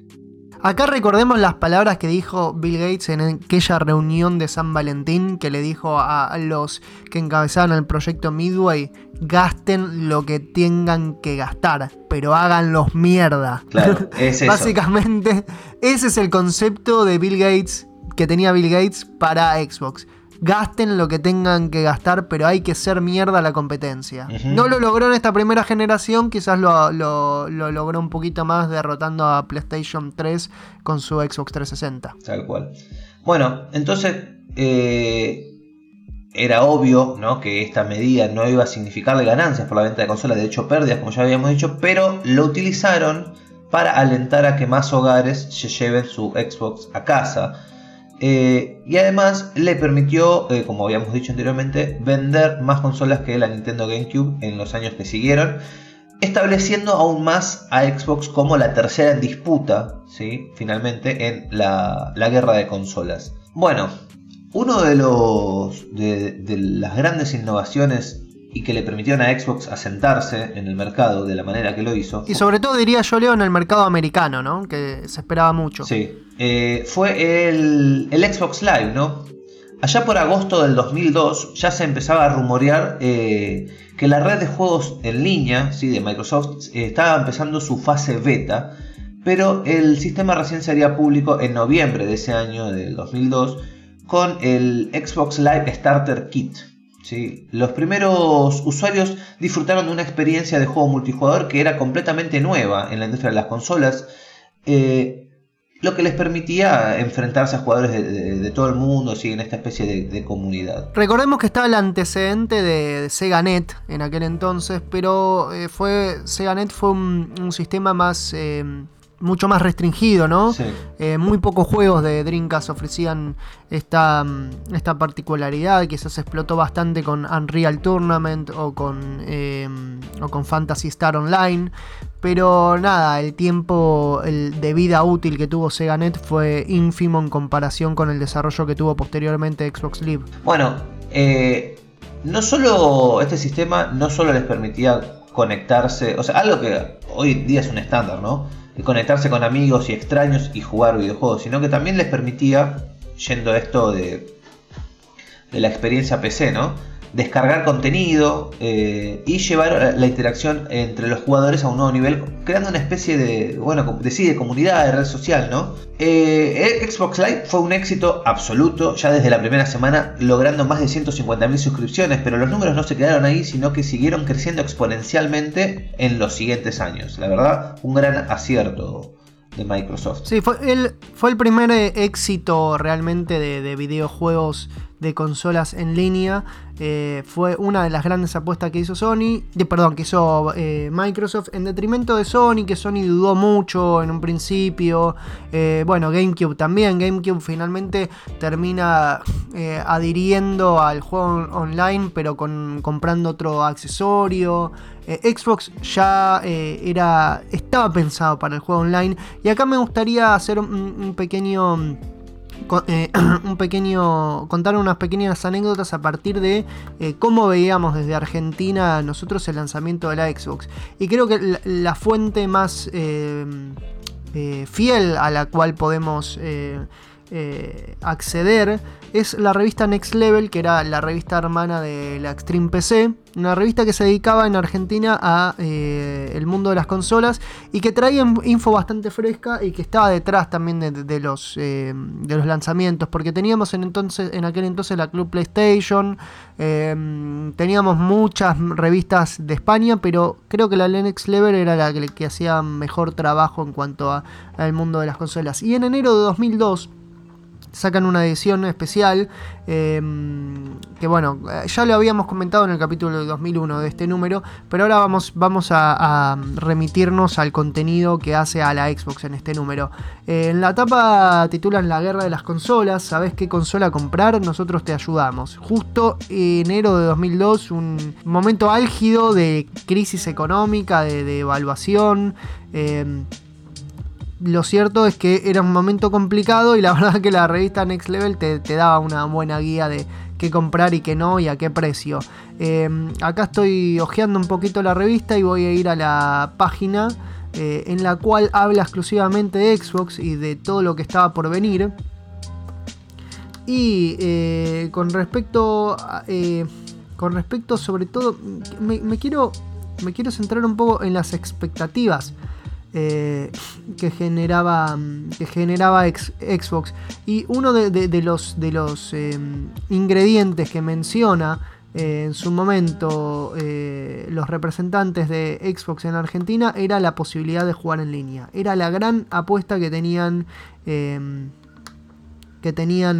Acá recordemos las palabras que dijo Bill Gates en aquella reunión de San Valentín que le dijo a los que encabezaban el proyecto Midway, gasten lo que tengan que gastar, pero háganlos mierda.
Claro, es eso.
Básicamente, ese es el concepto de Bill Gates que tenía Bill Gates para Xbox gasten lo que tengan que gastar, pero hay que ser mierda la competencia. No lo logró en esta primera generación, quizás lo, logró un poquito más derrotando a PlayStation 3 con su Xbox 360.
Tal cual. Bueno, entonces eh, era obvio ¿no? que esta medida no iba a significarle ganancias por la venta de consolas, de hecho pérdidas, como ya habíamos dicho, pero lo utilizaron para alentar a que más hogares se lleven su Xbox a casa. Eh, y además le permitió, eh, como habíamos dicho anteriormente, vender más consolas que la Nintendo GameCube en los años que siguieron, estableciendo aún más a Xbox como la tercera en disputa, finalmente, en la, guerra de consolas. Bueno, uno de, de las grandes innovaciones y que le permitieron a Xbox asentarse en el mercado de la manera que lo hizo.
Y sobre todo diría yo, Leo, en el mercado americano, ¿no? Que se esperaba mucho.
Sí. Eh, fue el, Xbox Live, ¿no? Allá por agosto del 2002 ya se empezaba a rumorear eh, que la red de juegos en línea ¿sí? de Microsoft eh, estaba empezando su fase beta, pero el sistema recién sería público en noviembre de ese año, del 2002, con el Xbox Live Starter Kit, ¿sí? Los primeros usuarios disfrutaron de una experiencia de juego multijugador que era completamente nueva en la industria de las consolas, eh, lo que les permitía enfrentarse a jugadores de, todo el mundo, ¿sí? en esta especie de, comunidad.
Recordemos que estaba el antecedente de, SegaNet en aquel entonces, pero eh, fue SegaNet fue un, sistema más... Eh, mucho más restringido, ¿no? Eh, muy pocos juegos de Dreamcast ofrecían esta, esta particularidad, quizás explotó bastante con Unreal Tournament o con, eh, o con Fantasy Star Online, pero nada, el tiempo de vida útil que tuvo SegaNet fue ínfimo en comparación con el desarrollo que tuvo posteriormente Xbox Live.
Bueno, eh, no solo este sistema no solo les permitía conectarse, o sea, algo que hoy día es un estándar, ¿no? Conectarse con amigos y extraños y jugar videojuegos, sino que también les permitía, yendo a esto de, de la experiencia PC, ¿no? Descargar contenido eh, y llevar la interacción entre los jugadores a un nuevo nivel, creando una especie de, bueno, de, de comunidad, de red social, ¿no? Eh, Xbox Live fue un éxito absoluto ya desde la primera semana, logrando más de 150.000 suscripciones, pero los números no se quedaron ahí, sino que siguieron creciendo exponencialmente en los siguientes años. La verdad, un gran acierto de Microsoft.
Sí, fue el, fue el primer eh, éxito realmente de, videojuegos de consolas en línea. Eh, fue una de las grandes apuestas que hizo Sony, de, perdón, que hizo eh, Microsoft en detrimento de Sony, que Sony dudó mucho en un principio. bueno, GameCube también. GameCube finalmente termina adhiriendo al juego online, pero con, comprando otro accesorio. Eh, Xbox ya eh, era, estaba pensado para el juego online. Y acá me gustaría hacer un, pequeño... Eh, un pequeño contar unas pequeñas anécdotas a partir de cómo veíamos desde Argentina nosotros el lanzamiento de la Xbox. Y creo que la, fuente más fiel a la cual podemos acceder es la revista Next Level, que era la revista hermana de la Extreme PC, una revista que se dedicaba en Argentina a eh, el mundo de las consolas y que traía info bastante fresca y que estaba detrás también de, los, eh, de los lanzamientos, porque teníamos en, entonces, en aquel entonces la Club PlayStation, eh, teníamos muchas revistas de España, pero creo que la Next Level era la que, que hacía mejor trabajo en cuanto al mundo de las consolas. Y en enero de 2002, sacan una edición especial em, que bueno, ya lo habíamos comentado en el capítulo de 2001 de este número, pero ahora vamos, vamos a, remitirnos al contenido que hace a la Xbox en este número. Eh, en la tapa titulan La guerra de las consolas, ¿sabes qué consola comprar? Nosotros te ayudamos. Justo enero de 2002, un momento álgido de crisis económica, de, de evaluación. Em, lo cierto es que era un momento complicado y la verdad que la revista Next Level te, daba una buena guía de qué comprar y qué no y a qué precio. Em, acá estoy hojeando un poquito la revista y voy a ir a la página eh, en la cual habla exclusivamente de Xbox y de todo lo que estaba por venir. Y eh, con respecto eh, con respecto sobre todo me, quiero me quiero centrar un poco en las expectativas eh, que generaba, que generaba Xbox. Y uno de, los, de los eh, ingredientes que menciona eh, en su momento los representantes de Xbox en Argentina era la posibilidad de jugar en línea. Era la gran apuesta que tenían que tenían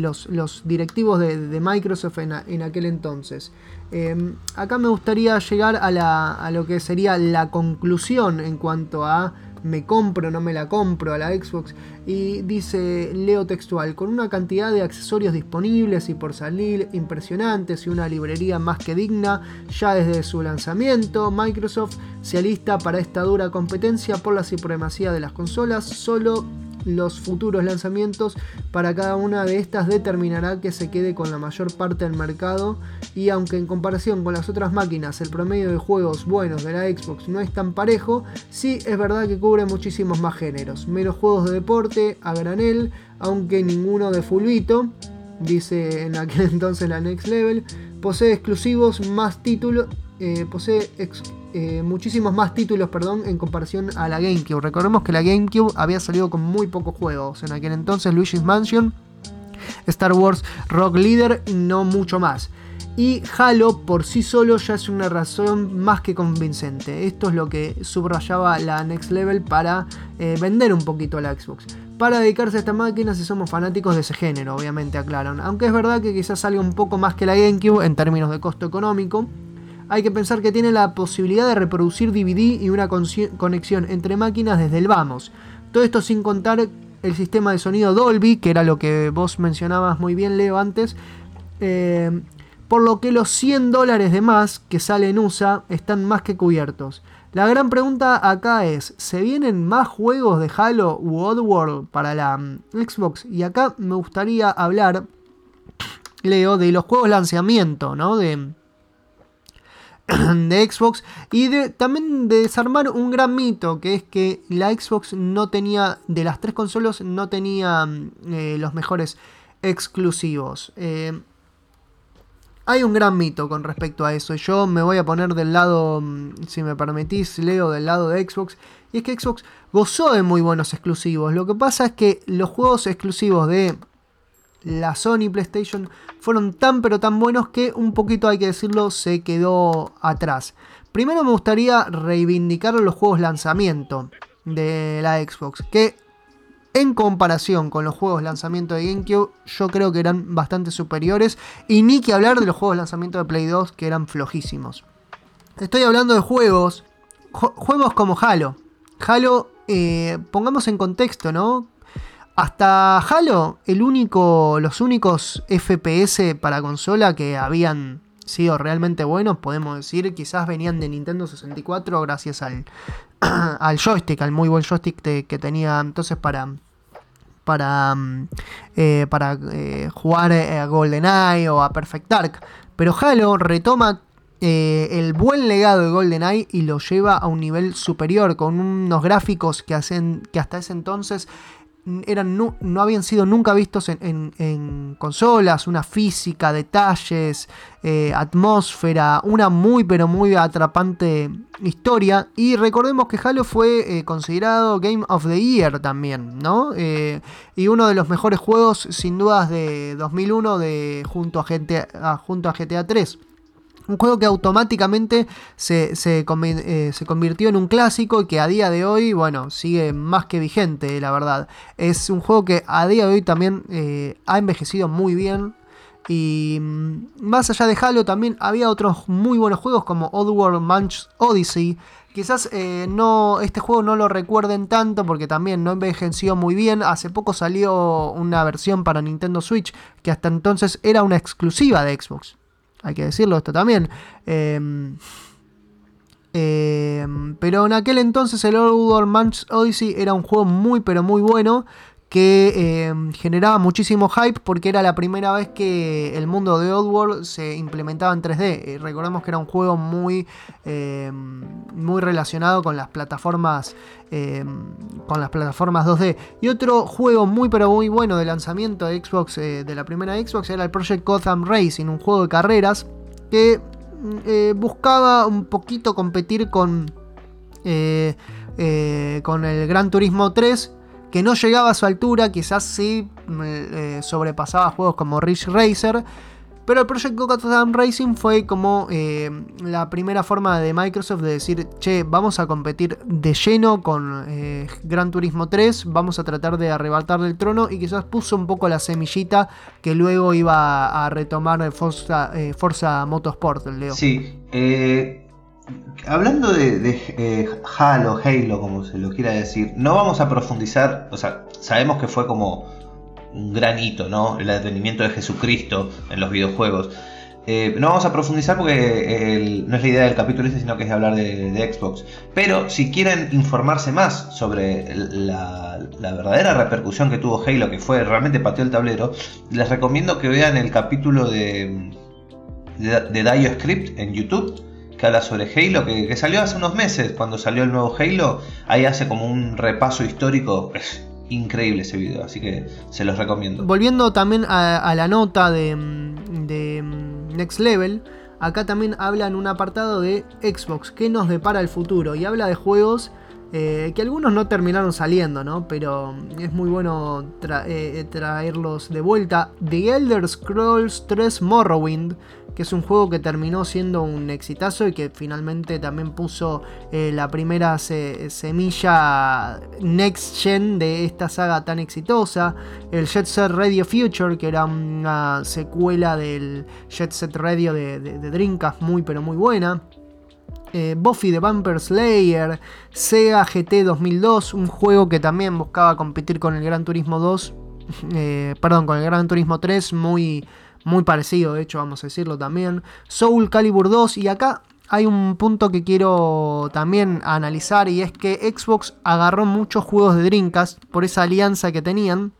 los, los, directivos de, Microsoft en, aquel entonces. Em, acá me gustaría llegar a, lo que sería la conclusión en cuanto a me compro, no me la compro a la Xbox. Y dice, leo textual, con una cantidad de accesorios disponibles y por salir impresionantes y una librería más que digna, ya desde su lanzamiento, Microsoft se alista para esta dura competencia por la supremacía de las consolas, solo los futuros lanzamientos. Para cada una de estas determinará que se quede con la mayor parte del mercado. Y aunque en comparación con las otras máquinas el promedio de juegos buenos de la Xbox no es tan parejo, sí es verdad que cubre muchísimos más géneros, menos juegos de deporte a granel, aunque ninguno de fulbito, dice en aquel entonces la Next Level, posee exclusivos más títulos, eh, posee eh, muchísimos más títulos, perdón, en comparación a la GameCube. Recordemos que la GameCube había salido con muy pocos juegos. En aquel entonces Luigi's Mansion, Star Wars Rock Leader no mucho más. Y Halo por sí solo ya es una razón más que convincente. Esto es lo que subrayaba la Next Level para eh, vender un poquito a la Xbox. Para dedicarse a esta máquina si somos fanáticos de ese género, obviamente aclaran. Aunque es verdad que quizás salga un poco más que la GameCube en términos de costo económico hay que pensar que tiene la posibilidad de reproducir DVD y una conexión entre máquinas desde el vamos. Todo esto sin contar el sistema de sonido Dolby, que era lo que vos mencionabas muy bien, Leo, antes. Eh, por lo que los 100 dólares de más que sale en USA están más que cubiertos. La gran pregunta acá es, ¿se vienen más juegos de Halo u Oddworld para la mm, Xbox? Y acá me gustaría hablar, Leo, de los juegos lanzamiento, ¿no? De, de Xbox y de, también de desarmar un gran mito que es que la Xbox no tenía, de las tres consolas, no tenía mm, eh, los mejores exclusivos. Eh, hay un gran mito con respecto a eso. Yo me voy a poner del lado, mm, si me permitís, Leo, del lado de Xbox. Y es que Xbox gozó de muy buenos exclusivos. Lo que pasa es que los juegos exclusivos de la Sony PlayStation fueron tan pero tan buenos que un poquito hay que decirlo se quedó atrás. Primero me gustaría reivindicar los juegos lanzamiento. de la Xbox, que en comparación con los juegos lanzamiento de GameCube, yo creo que eran bastante superiores. Y ni que hablar de los juegos lanzamiento de Play 2, que eran flojísimos. Estoy hablando de juegos, juegos como Halo. Halo, eh, pongamos en contexto, ¿no? Hasta Halo, el único, los únicos FPS para consola que habían sido realmente buenos, podemos decir, quizás venían de Nintendo 64 gracias al, joystick, al muy buen joystick que tenía entonces para, para, mm, eh, para eh, jugar a GoldenEye o a Perfect Dark. Pero Halo retoma eh, el buen legado de GoldenEye y lo lleva a un nivel superior, con unos gráficos que, hacen, que hasta ese entonces eran, no, habían sido nunca vistos en, consolas, una física, detalles, eh, atmósfera, una muy pero muy atrapante historia. Y recordemos que Halo fue eh, considerado Game of the Year también, ¿no? Eh, y uno de los mejores juegos sin dudas de 2001 de, junto, a GTA, junto a GTA 3. Un juego que automáticamente se, eh, se, convirtió en un clásico y que a día de hoy, bueno, sigue más que vigente, la verdad. Es un juego que a día de hoy también eh, ha envejecido muy bien. Y mm, más allá de Halo también había otros muy buenos juegos como Oddworld Munch Odyssey. Quizás eh, no, este juego no lo recuerden tanto porque también no envejeció muy bien. Hace poco salió una versión para Nintendo Switch que hasta entonces era una exclusiva de Xbox hay que decirlo esto también. Em, em, pero en aquel entonces el Old Man's Odyssey era un juego muy pero muy bueno que em, generaba muchísimo hype porque era la primera vez que el mundo de Oddworld se implementaba en 3D. Eh, recordemos que era un juego muy, em, muy relacionado con las plataformas em, con las plataformas 2D. Y otro juego muy pero muy bueno de lanzamiento de Xbox eh, de la primera Xbox era el Project Gotham Racing, un juego de carreras que mm, eh, buscaba un poquito competir con con el Gran Turismo 3 que no llegaba a su altura, quizás sí mm, eh, sobrepasaba juegos como Ridge Racer. Pero el Project Gotham Racing fue como eh, la primera forma de Microsoft de decir, che, vamos a competir de lleno con eh, Gran Turismo 3, vamos a tratar de arrebatarle el trono y quizás puso un poco la semillita que luego iba a retomar Forza, Forza Motorsport, Leo.
Sí, Hablando de, eh, Halo, Halo, como se lo quiera decir, no vamos a profundizar, o sea, sabemos que fue como un gran hito, ¿no? El advenimiento de Jesucristo en los videojuegos. Eh, no vamos a profundizar porque no es la idea del capítulo este, sino que es hablar de, Xbox. Pero si quieren informarse más sobre la, verdadera repercusión que tuvo Halo, que fue realmente pateó el tablero, les recomiendo que vean el capítulo de, de, de Script en YouTube que habla sobre Halo, que, salió hace unos meses, cuando salió el nuevo Halo, ahí hace como un repaso histórico. Es increíble ese video, así que se los recomiendo.
Volviendo también a, la nota de, de Next Level, acá también habla en un apartado de Xbox, qué nos depara el futuro, y habla de juegos eh, que algunos no terminaron saliendo, ¿no? Pero es muy bueno eh, traerlos de vuelta. The Elder Scrolls 3 Morrowind que es un juego que terminó siendo un exitazo y que finalmente también puso eh, la primera semilla next gen de esta saga tan exitosa. El Jet Set Radio Future, que era una secuela del Jet Set Radio de, de, muy pero muy buena. Eh, Buffy the Vampire Slayer, Sega GT 2002, un juego que también buscaba competir con el Gran Turismo 2, eh, perdón, con el Gran Turismo 3, muy, muy parecido, de hecho, vamos a decirlo también. Soul Calibur 2 y acá hay un punto que quiero también analizar y es que Xbox agarró muchos juegos de Dreamcast por esa alianza que tenían.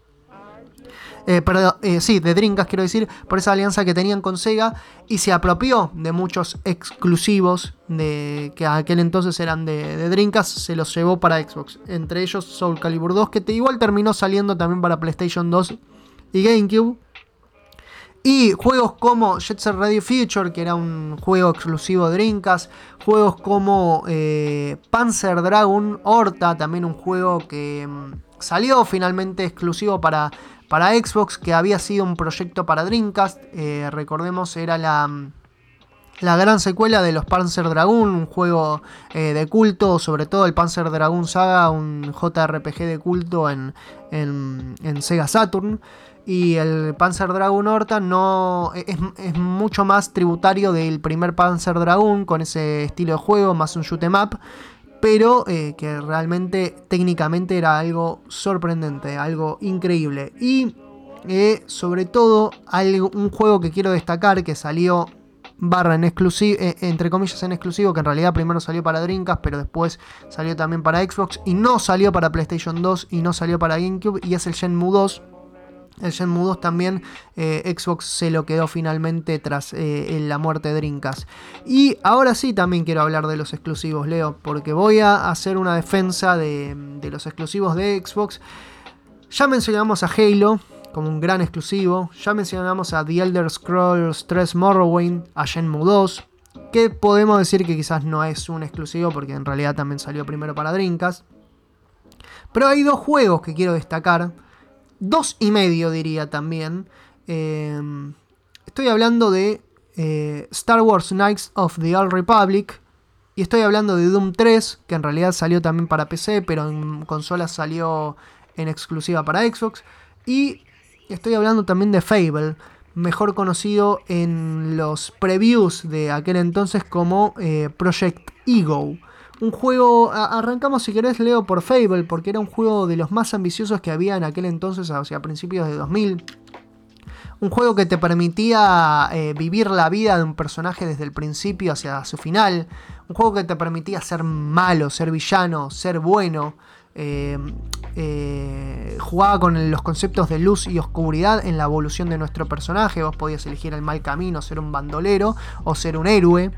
Eh, perdón, eh, sí, de Dreamcast quiero decir, por esa alianza que tenían con Sega y se apropió de muchos exclusivos de que aquel entonces eran de, de se los llevó para Xbox. Entre ellos Soul Calibur 2, que igual terminó saliendo también para PlayStation 2 y GameCube. Y juegos como Jet Set Radio Future, que era un juego exclusivo de Dreamcast. Juegos como eh, Panzer Dragon Horta, también un juego que mm, salió finalmente exclusivo para, para Xbox, que había sido un proyecto para Dreamcast. Eh, recordemos, era la, mm, la gran secuela de los Panzer Dragoon, un juego eh, de culto, sobre todo el Panzer Dragoon Saga, un JRPG de culto en, Sega Saturn. Y el Panzer Dragoon Horta no, es, mucho más tributario del primer Panzer Dragoon, con ese estilo de juego, más un shoot em up, pero eh, que realmente técnicamente era algo sorprendente, algo increíble. Y eh, sobre todo, algo, un juego que quiero destacar que salió barra en exclusivo, eh, entre comillas en exclusivo, que en realidad primero salió para Dreamcast, pero después salió también para Xbox y no salió para PlayStation 2 y no salió para GameCube y es el Shenmue 2. El Shenmue 2 también eh, Xbox se lo quedó finalmente tras eh, la muerte de Dreamcast. Y ahora sí también quiero hablar de los exclusivos, Leo, porque voy a hacer una defensa de, los exclusivos de Xbox. Ya mencionamos a Halo, como un gran exclusivo. Ya mencionamos a The Elder Scrolls 3 Morrowind, a Shenmue 2, que podemos decir que quizás no es un exclusivo porque en realidad también salió primero para Dreamcast. Pero hay dos juegos que quiero destacar, dos y medio diría también. Eh, estoy hablando de eh, Star Wars Knights of the Old Republic. Y estoy hablando de Doom 3, que en realidad salió también para PC, pero en consolas salió en exclusiva para Xbox. Y Estoy hablando también de Fable, mejor conocido en los previews de aquel entonces como eh, Project Ego. Un juego, arrancamos si querés Leo por Fable, porque era un juego de los más ambiciosos que había en aquel entonces, o sea, principios de 2000. Un juego que te permitía eh, vivir la vida de un personaje desde el principio hacia su final. Un juego que te permitía ser malo, ser villano, ser bueno. Eh, eh, jugaba con los conceptos de luz y oscuridad en la evolución de nuestro personaje. Vos podías elegir el mal camino, ser un bandolero o ser un héroe.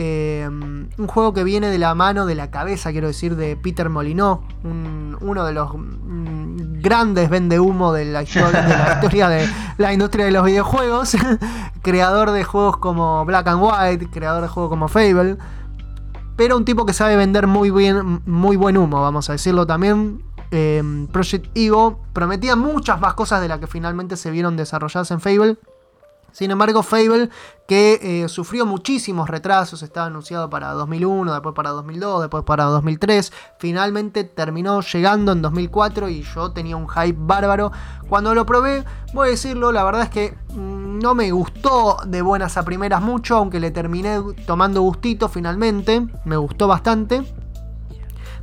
Eh, un juego que viene de la mano, de la cabeza, quiero decir, de Peter Molyneux, uno de los mm, grandes vende humo de la, historia, de la historia de la industria de los videojuegos, creador de juegos como Black and White, creador de juegos como Fable, pero un tipo que sabe vender muy bien, muy buen humo, vamos a decirlo también. Eh, Project Ego prometía muchas más cosas de las que finalmente se vieron desarrolladas en Fable. Sin embargo, Fable, que eh, sufrió muchísimos retrasos, estaba anunciado para 2001, después para 2002, después para 2003, finalmente terminó llegando en 2004 y yo tenía un hype bárbaro. Cuando lo probé, voy a decirlo, la verdad es que mm, no me gustó de buenas a primeras mucho, aunque le terminé tomando gustito finalmente, me gustó bastante.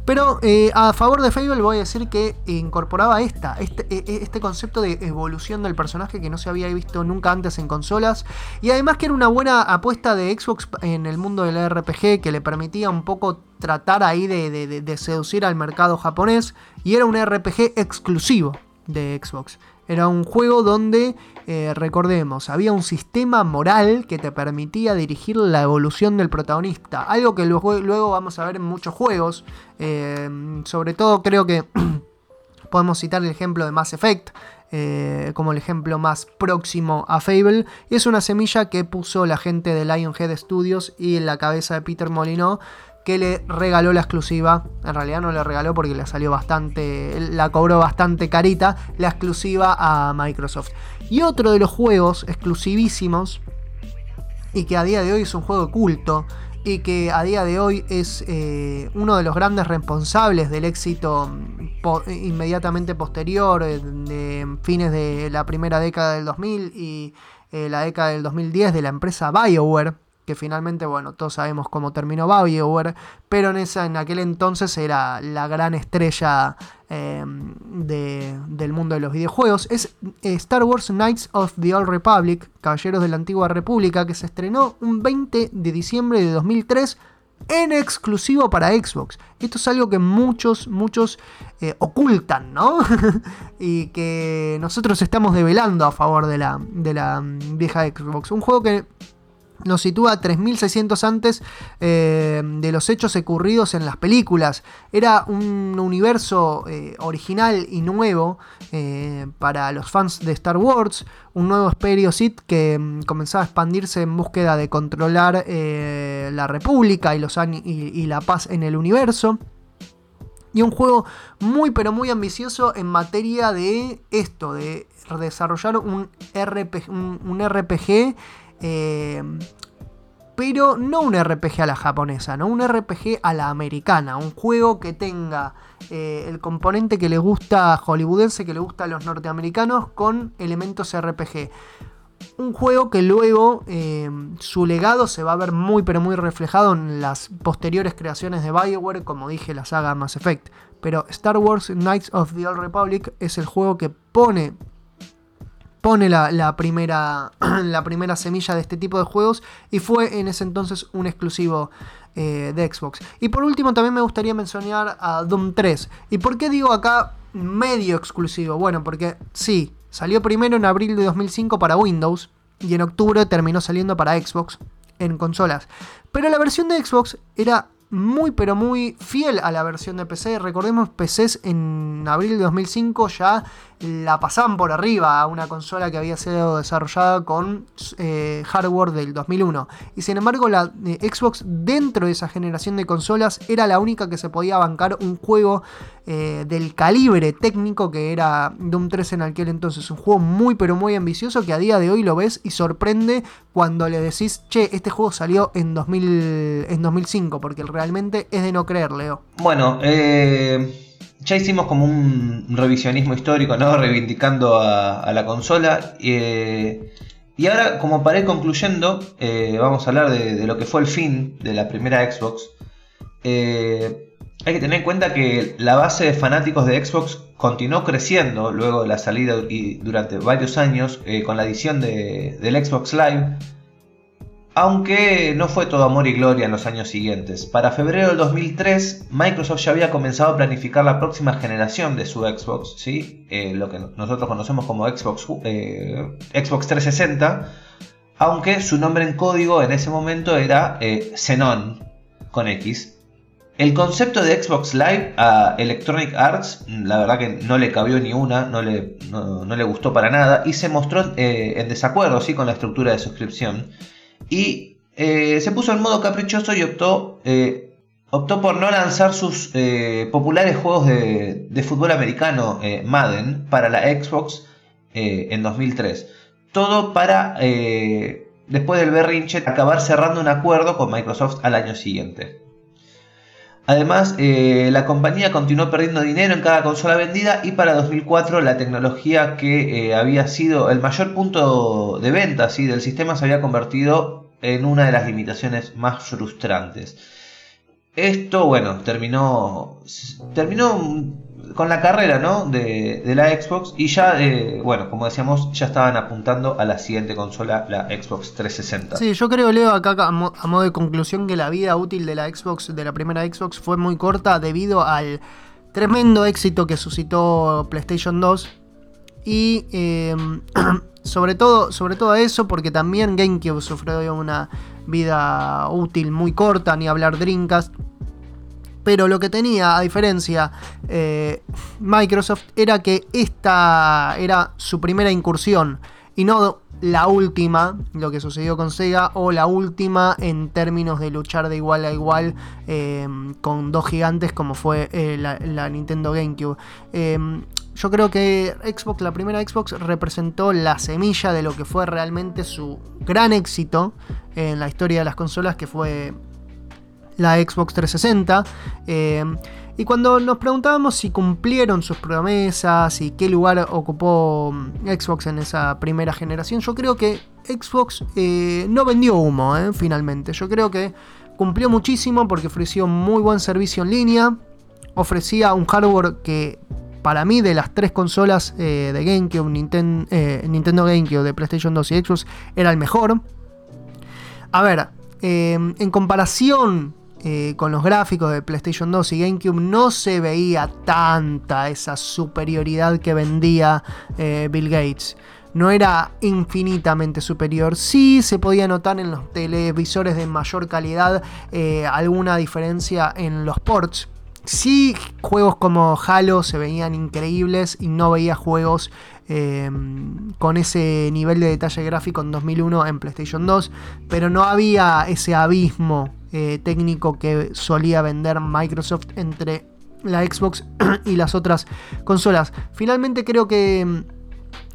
Pero eh, a favor de Fable voy a decir que incorporaba esta, este, e, e, este, concepto de evolución del personaje que no se había visto nunca antes en consolas. Y además que era una buena apuesta de Xbox en el mundo del RPG que le permitía un poco tratar ahí de seducir al mercado japonés. Y era un RPG exclusivo de Xbox. Era un juego donde, eh, recordemos, había un sistema moral que te permitía dirigir la evolución del protagonista. Algo que luego, vamos a ver en muchos juegos. Eh, sobre todo creo que podemos citar el ejemplo de Mass Effect. Eh, como el ejemplo más próximo a Fable, y es una semilla que puso la gente de Lionhead Studios y en la cabeza de Peter Molyneux que le regaló la exclusiva. En realidad no le regaló porque le salió bastante, la cobró bastante carita, la exclusiva a Microsoft. Y otro de los juegos exclusivísimos, y que a día de hoy es un juego culto, y que a día de hoy es eh, uno de los grandes responsables del éxito inmediatamente posterior, eh, de fines de la primera década del 2000 y eh, la década del 2010 de la empresa BioWare que finalmente, bueno, todos sabemos cómo terminó BioWare, pero en, esa, en aquel entonces era la gran estrella em, del mundo de los videojuegos. Es eh, Star Wars Knights of the Old Republic, Caballeros de la Antigua República, que se estrenó un 20 de diciembre de 2003 en exclusivo para Xbox. Esto es algo que muchos, muchos eh, ocultan, ¿no? y que nosotros estamos develando a favor de la, de la mm, vieja Xbox. Un juego que nos sitúa 3600 antes eh, de los hechos ocurridos en las películas. Era un universo eh, original y nuevo eh, para los fans de Star Wars, un nuevo Imperio Sith que mm, comenzaba a expandirse en búsqueda de controlar la República y, los y la paz en el universo. Y un juego muy pero muy ambicioso en materia de esto, de desarrollar un RPG, un RPG pero no un RPG a la japonesa, ¿no? Un RPG a la americana, un juego que tenga eh, el componente que le gusta hollywoodense, que le gusta a los norteamericanos, con elementos RPG. Un juego que luego eh, su legado se va a ver muy pero muy reflejado en las posteriores creaciones de Bioware, como dije, la saga Mass Effect. Pero Star Wars Knights of the Old Republic es el juego que pone pone la, primera, la primera semilla de este tipo de juegos y fue en ese entonces un exclusivo eh, de Xbox. Y por último también me gustaría mencionar a Doom 3. ¿Y por qué digo acá medio exclusivo? Bueno, porque sí, salió primero en abril de 2005 para Windows y en octubre terminó saliendo para Xbox en consolas. Pero la versión de Xbox era muy pero muy fiel a la versión de PC. Recordemos, PCs en abril de 2005 ya la pasaban por arriba a una consola que había sido desarrollada con eh, hardware del 2001. Y sin embargo la eh, Xbox dentro de esa generación de consolas era la única que se podía bancar un juego eh, del calibre técnico que era Doom 3 en aquel entonces. Un juego muy pero muy ambicioso que a día de hoy lo ves y sorprende cuando le decís, che, este juego salió en, 2000, en 2005, porque realmente es de no creer, Leo.
Bueno, eh ya hicimos como un revisionismo histórico, ¿no? Reivindicando a, la consola. Eh, y ahora, como para ir concluyendo, eh, vamos a hablar de, lo que fue el fin de la primera Xbox. Eh, hay que tener en cuenta que la base de fanáticos de Xbox continuó creciendo luego de la salida y durante varios años con la edición de, del Xbox Live aunque no fue todo amor y gloria en los años siguientes. Para febrero del 2003, Microsoft ya había comenzado a planificar la próxima generación de su Xbox, ¿sí? Eh, lo que nosotros conocemos como Xbox, eh, Xbox 360, aunque su nombre en código en ese momento era eh, Xenon, con X. El concepto de Xbox Live a Electronic Arts, la verdad que no le cabió ni una, no le, no, le gustó para nada y se mostró en desacuerdo ¿sí? con la estructura de suscripción y eh, se puso en modo caprichoso y optó, eh, optó por no lanzar sus eh, populares juegos de, de fútbol americano Madden para la Xbox en 2003. Todo para, después del berrinche, acabar cerrando un acuerdo con Microsoft al año siguiente. Además, la compañía continuó perdiendo dinero en cada consola vendida y para 2004 la tecnología que había sido el mayor punto de venta del sistema se había convertido en una de las limitaciones más frustrantes. Esto, bueno, terminó, terminó con la carrera ¿no? de, la Xbox y ya, eh, bueno, como decíamos, ya estaban apuntando a la siguiente consola, la Xbox 360.
Sí, yo creo, Leo, acá a, modo de conclusión que la vida útil de la Xbox, de la primera Xbox, fue muy corta debido al tremendo éxito que suscitó PlayStation 2 y... Eh, Sobre todo, sobre todo eso, porque también GameCube sufrió una vida útil muy corta, ni hablar Dreamcast. Pero lo que tenía, a diferencia, eh, Microsoft era que esta era su primera incursión y no la última, lo que sucedió con Sega, o la última en términos de luchar de igual a igual eh, con dos gigantes como fue eh, la, Nintendo GameCube. Yo creo que Xbox, la primera Xbox, representó la semilla de lo que fue realmente su gran éxito en la historia de las consolas, que fue la Xbox 360. Eh, y cuando nos preguntábamos si cumplieron sus promesas y qué lugar ocupó mm, Xbox en esa primera generación, yo creo que Xbox eh, no vendió humo, eh, finalmente. Yo creo que cumplió muchísimo porque ofreció muy buen servicio en línea, ofrecía un hardware que para mí, de las tres consolas de GameCube, Nintendo, eh, Nintendo GameCube, de PlayStation 2 y Xbox, era el mejor. A ver, en comparación con los gráficos de PlayStation 2 y GameCube, no se veía tanta esa superioridad que vendía Bill Gates no era infinitamente superior. Sí se podía notar en los televisores de mayor calidad alguna diferencia en los ports, Sí, juegos como Halo se veían increíbles y no veía juegos con ese nivel de detalle gráfico en 2001 en PlayStation 2, pero no había ese abismo eh, técnico que solía vender Microsoft entre la Xbox y las otras consolas. Finalmente creo que em,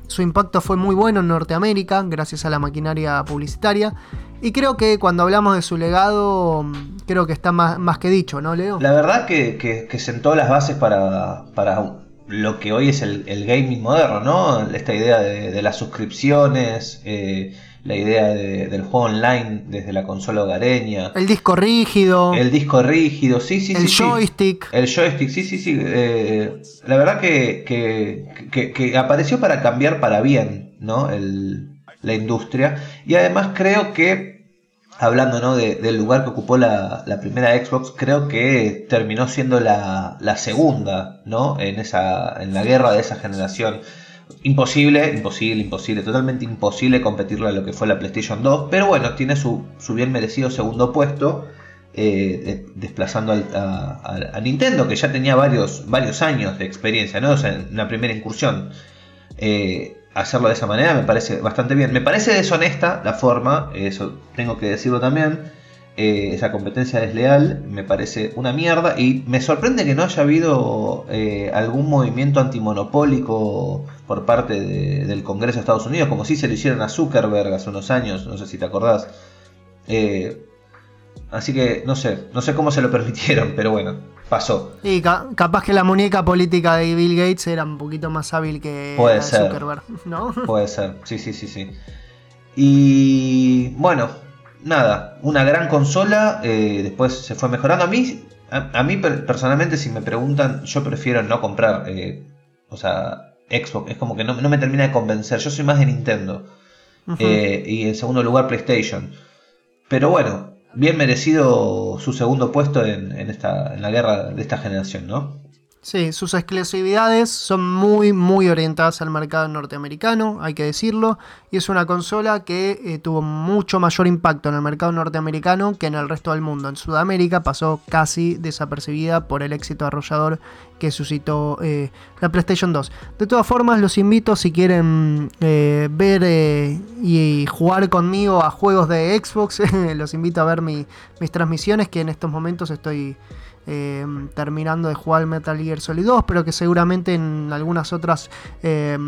su impacto fue muy bueno en Norteamérica, gracias a la maquinaria publicitaria. Y creo que cuando hablamos de su legado, creo que está más, más que dicho, ¿no, Leo?
La verdad que, sentó las bases para, para, lo que hoy es el, gaming moderno, ¿no? Esta idea de, las suscripciones, eh, la idea del juego online desde la consola hogareña.
El disco rígido.
El disco rígido, sí, sí,
el
sí.
El joystick.
El joystick, sí, sí, sí. Eh, la verdad que, que, apareció para cambiar para bien, ¿no? la industria. Y además creo que hablando ¿no? del lugar que ocupó la, primera Xbox, creo que terminó siendo la, segunda ¿no? en, esa, en la guerra de esa generación. Imposible, imposible, imposible, totalmente imposible competirle a lo que fue la PlayStation 2, pero bueno, tiene su, bien merecido segundo puesto, eh, desplazando a, Nintendo, que ya tenía varios, varios años de experiencia, ¿no? en una primera incursión. Eh, hacerlo de esa manera me parece bastante bien. Me parece deshonesta la forma, eso tengo que decirlo también. Eh, esa competencia desleal me parece una mierda y me sorprende que no haya habido eh, algún movimiento antimonopólico por parte del Congreso de Estados Unidos, como si se lo hicieron a Zuckerberg hace unos años, no sé si te acordás. Eh, así que no sé, no sé cómo se lo permitieron, pero bueno pasó.
Y capaz que la muñeca política de Bill Gates era un poquito más hábil que
Puede ser.
Zuckerberg, ¿no?
Puede ser, sí, sí, sí, sí. Y bueno, nada, una gran consola, eh, después se fue mejorando. A mí, a, mí personalmente, si me preguntan, yo prefiero no comprar, eh, o sea, Xbox, es como que no, me termina de convencer. Yo soy más de Nintendo. Eh, y en segundo lugar, PlayStation. Pero bueno, bien merecido su segundo puesto en, esta, en la guerra de esta generación, ¿no?
Sí, sus exclusividades son muy, muy orientadas al mercado norteamericano, hay que decirlo, y es una consola que eh, tuvo mucho mayor impacto en el mercado norteamericano que en el resto del mundo. En Sudamérica pasó casi desapercibida por el éxito arrollador que suscitó eh, la PlayStation 2. De todas formas, los invito si quieren eh, ver y jugar conmigo a juegos de Xbox, los invito a ver mis transmisiones que en estos momentos estoy eh, terminando de jugar Metal Gear Solid 2, pero que seguramente en algunas otras eh,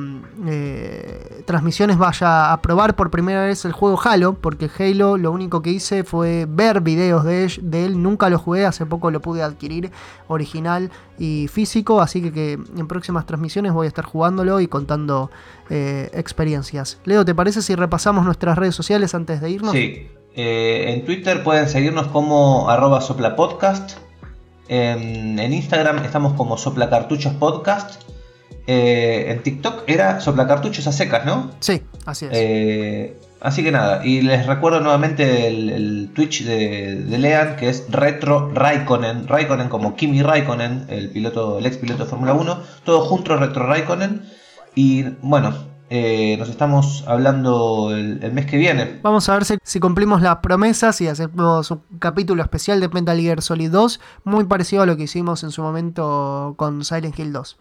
eh, transmisiones vaya a probar por primera vez el juego Halo, porque Halo lo único que hice fue ver videos de, él, nunca lo jugué, hace poco lo pude adquirir original y físico, así que, en próximas transmisiones voy a estar jugándolo y contando experiencias. Leo, ¿te parece si repasamos nuestras redes sociales antes de irnos?
Sí. en Twitter pueden seguirnos como arroba soplapodcast en, Instagram estamos como Soplacartuchos Podcast. Eh, en TikTok era Soplacartuchos a secas, ¿no?
Sí, así es.
Eh, así que nada, y les recuerdo nuevamente el, Twitch de, Lean, que es Retro Raikkonen. Raikkonen como Kimi Raikkonen, el piloto, el ex piloto de Fórmula 1. Todo junto Retro Raikkonen. Y bueno, eh, nos estamos hablando el, mes que viene.
Vamos a ver si, cumplimos las promesas y hacemos un capítulo especial de Metal Gear Solid 2, muy parecido a lo que hicimos en su momento con Silent Hill 2.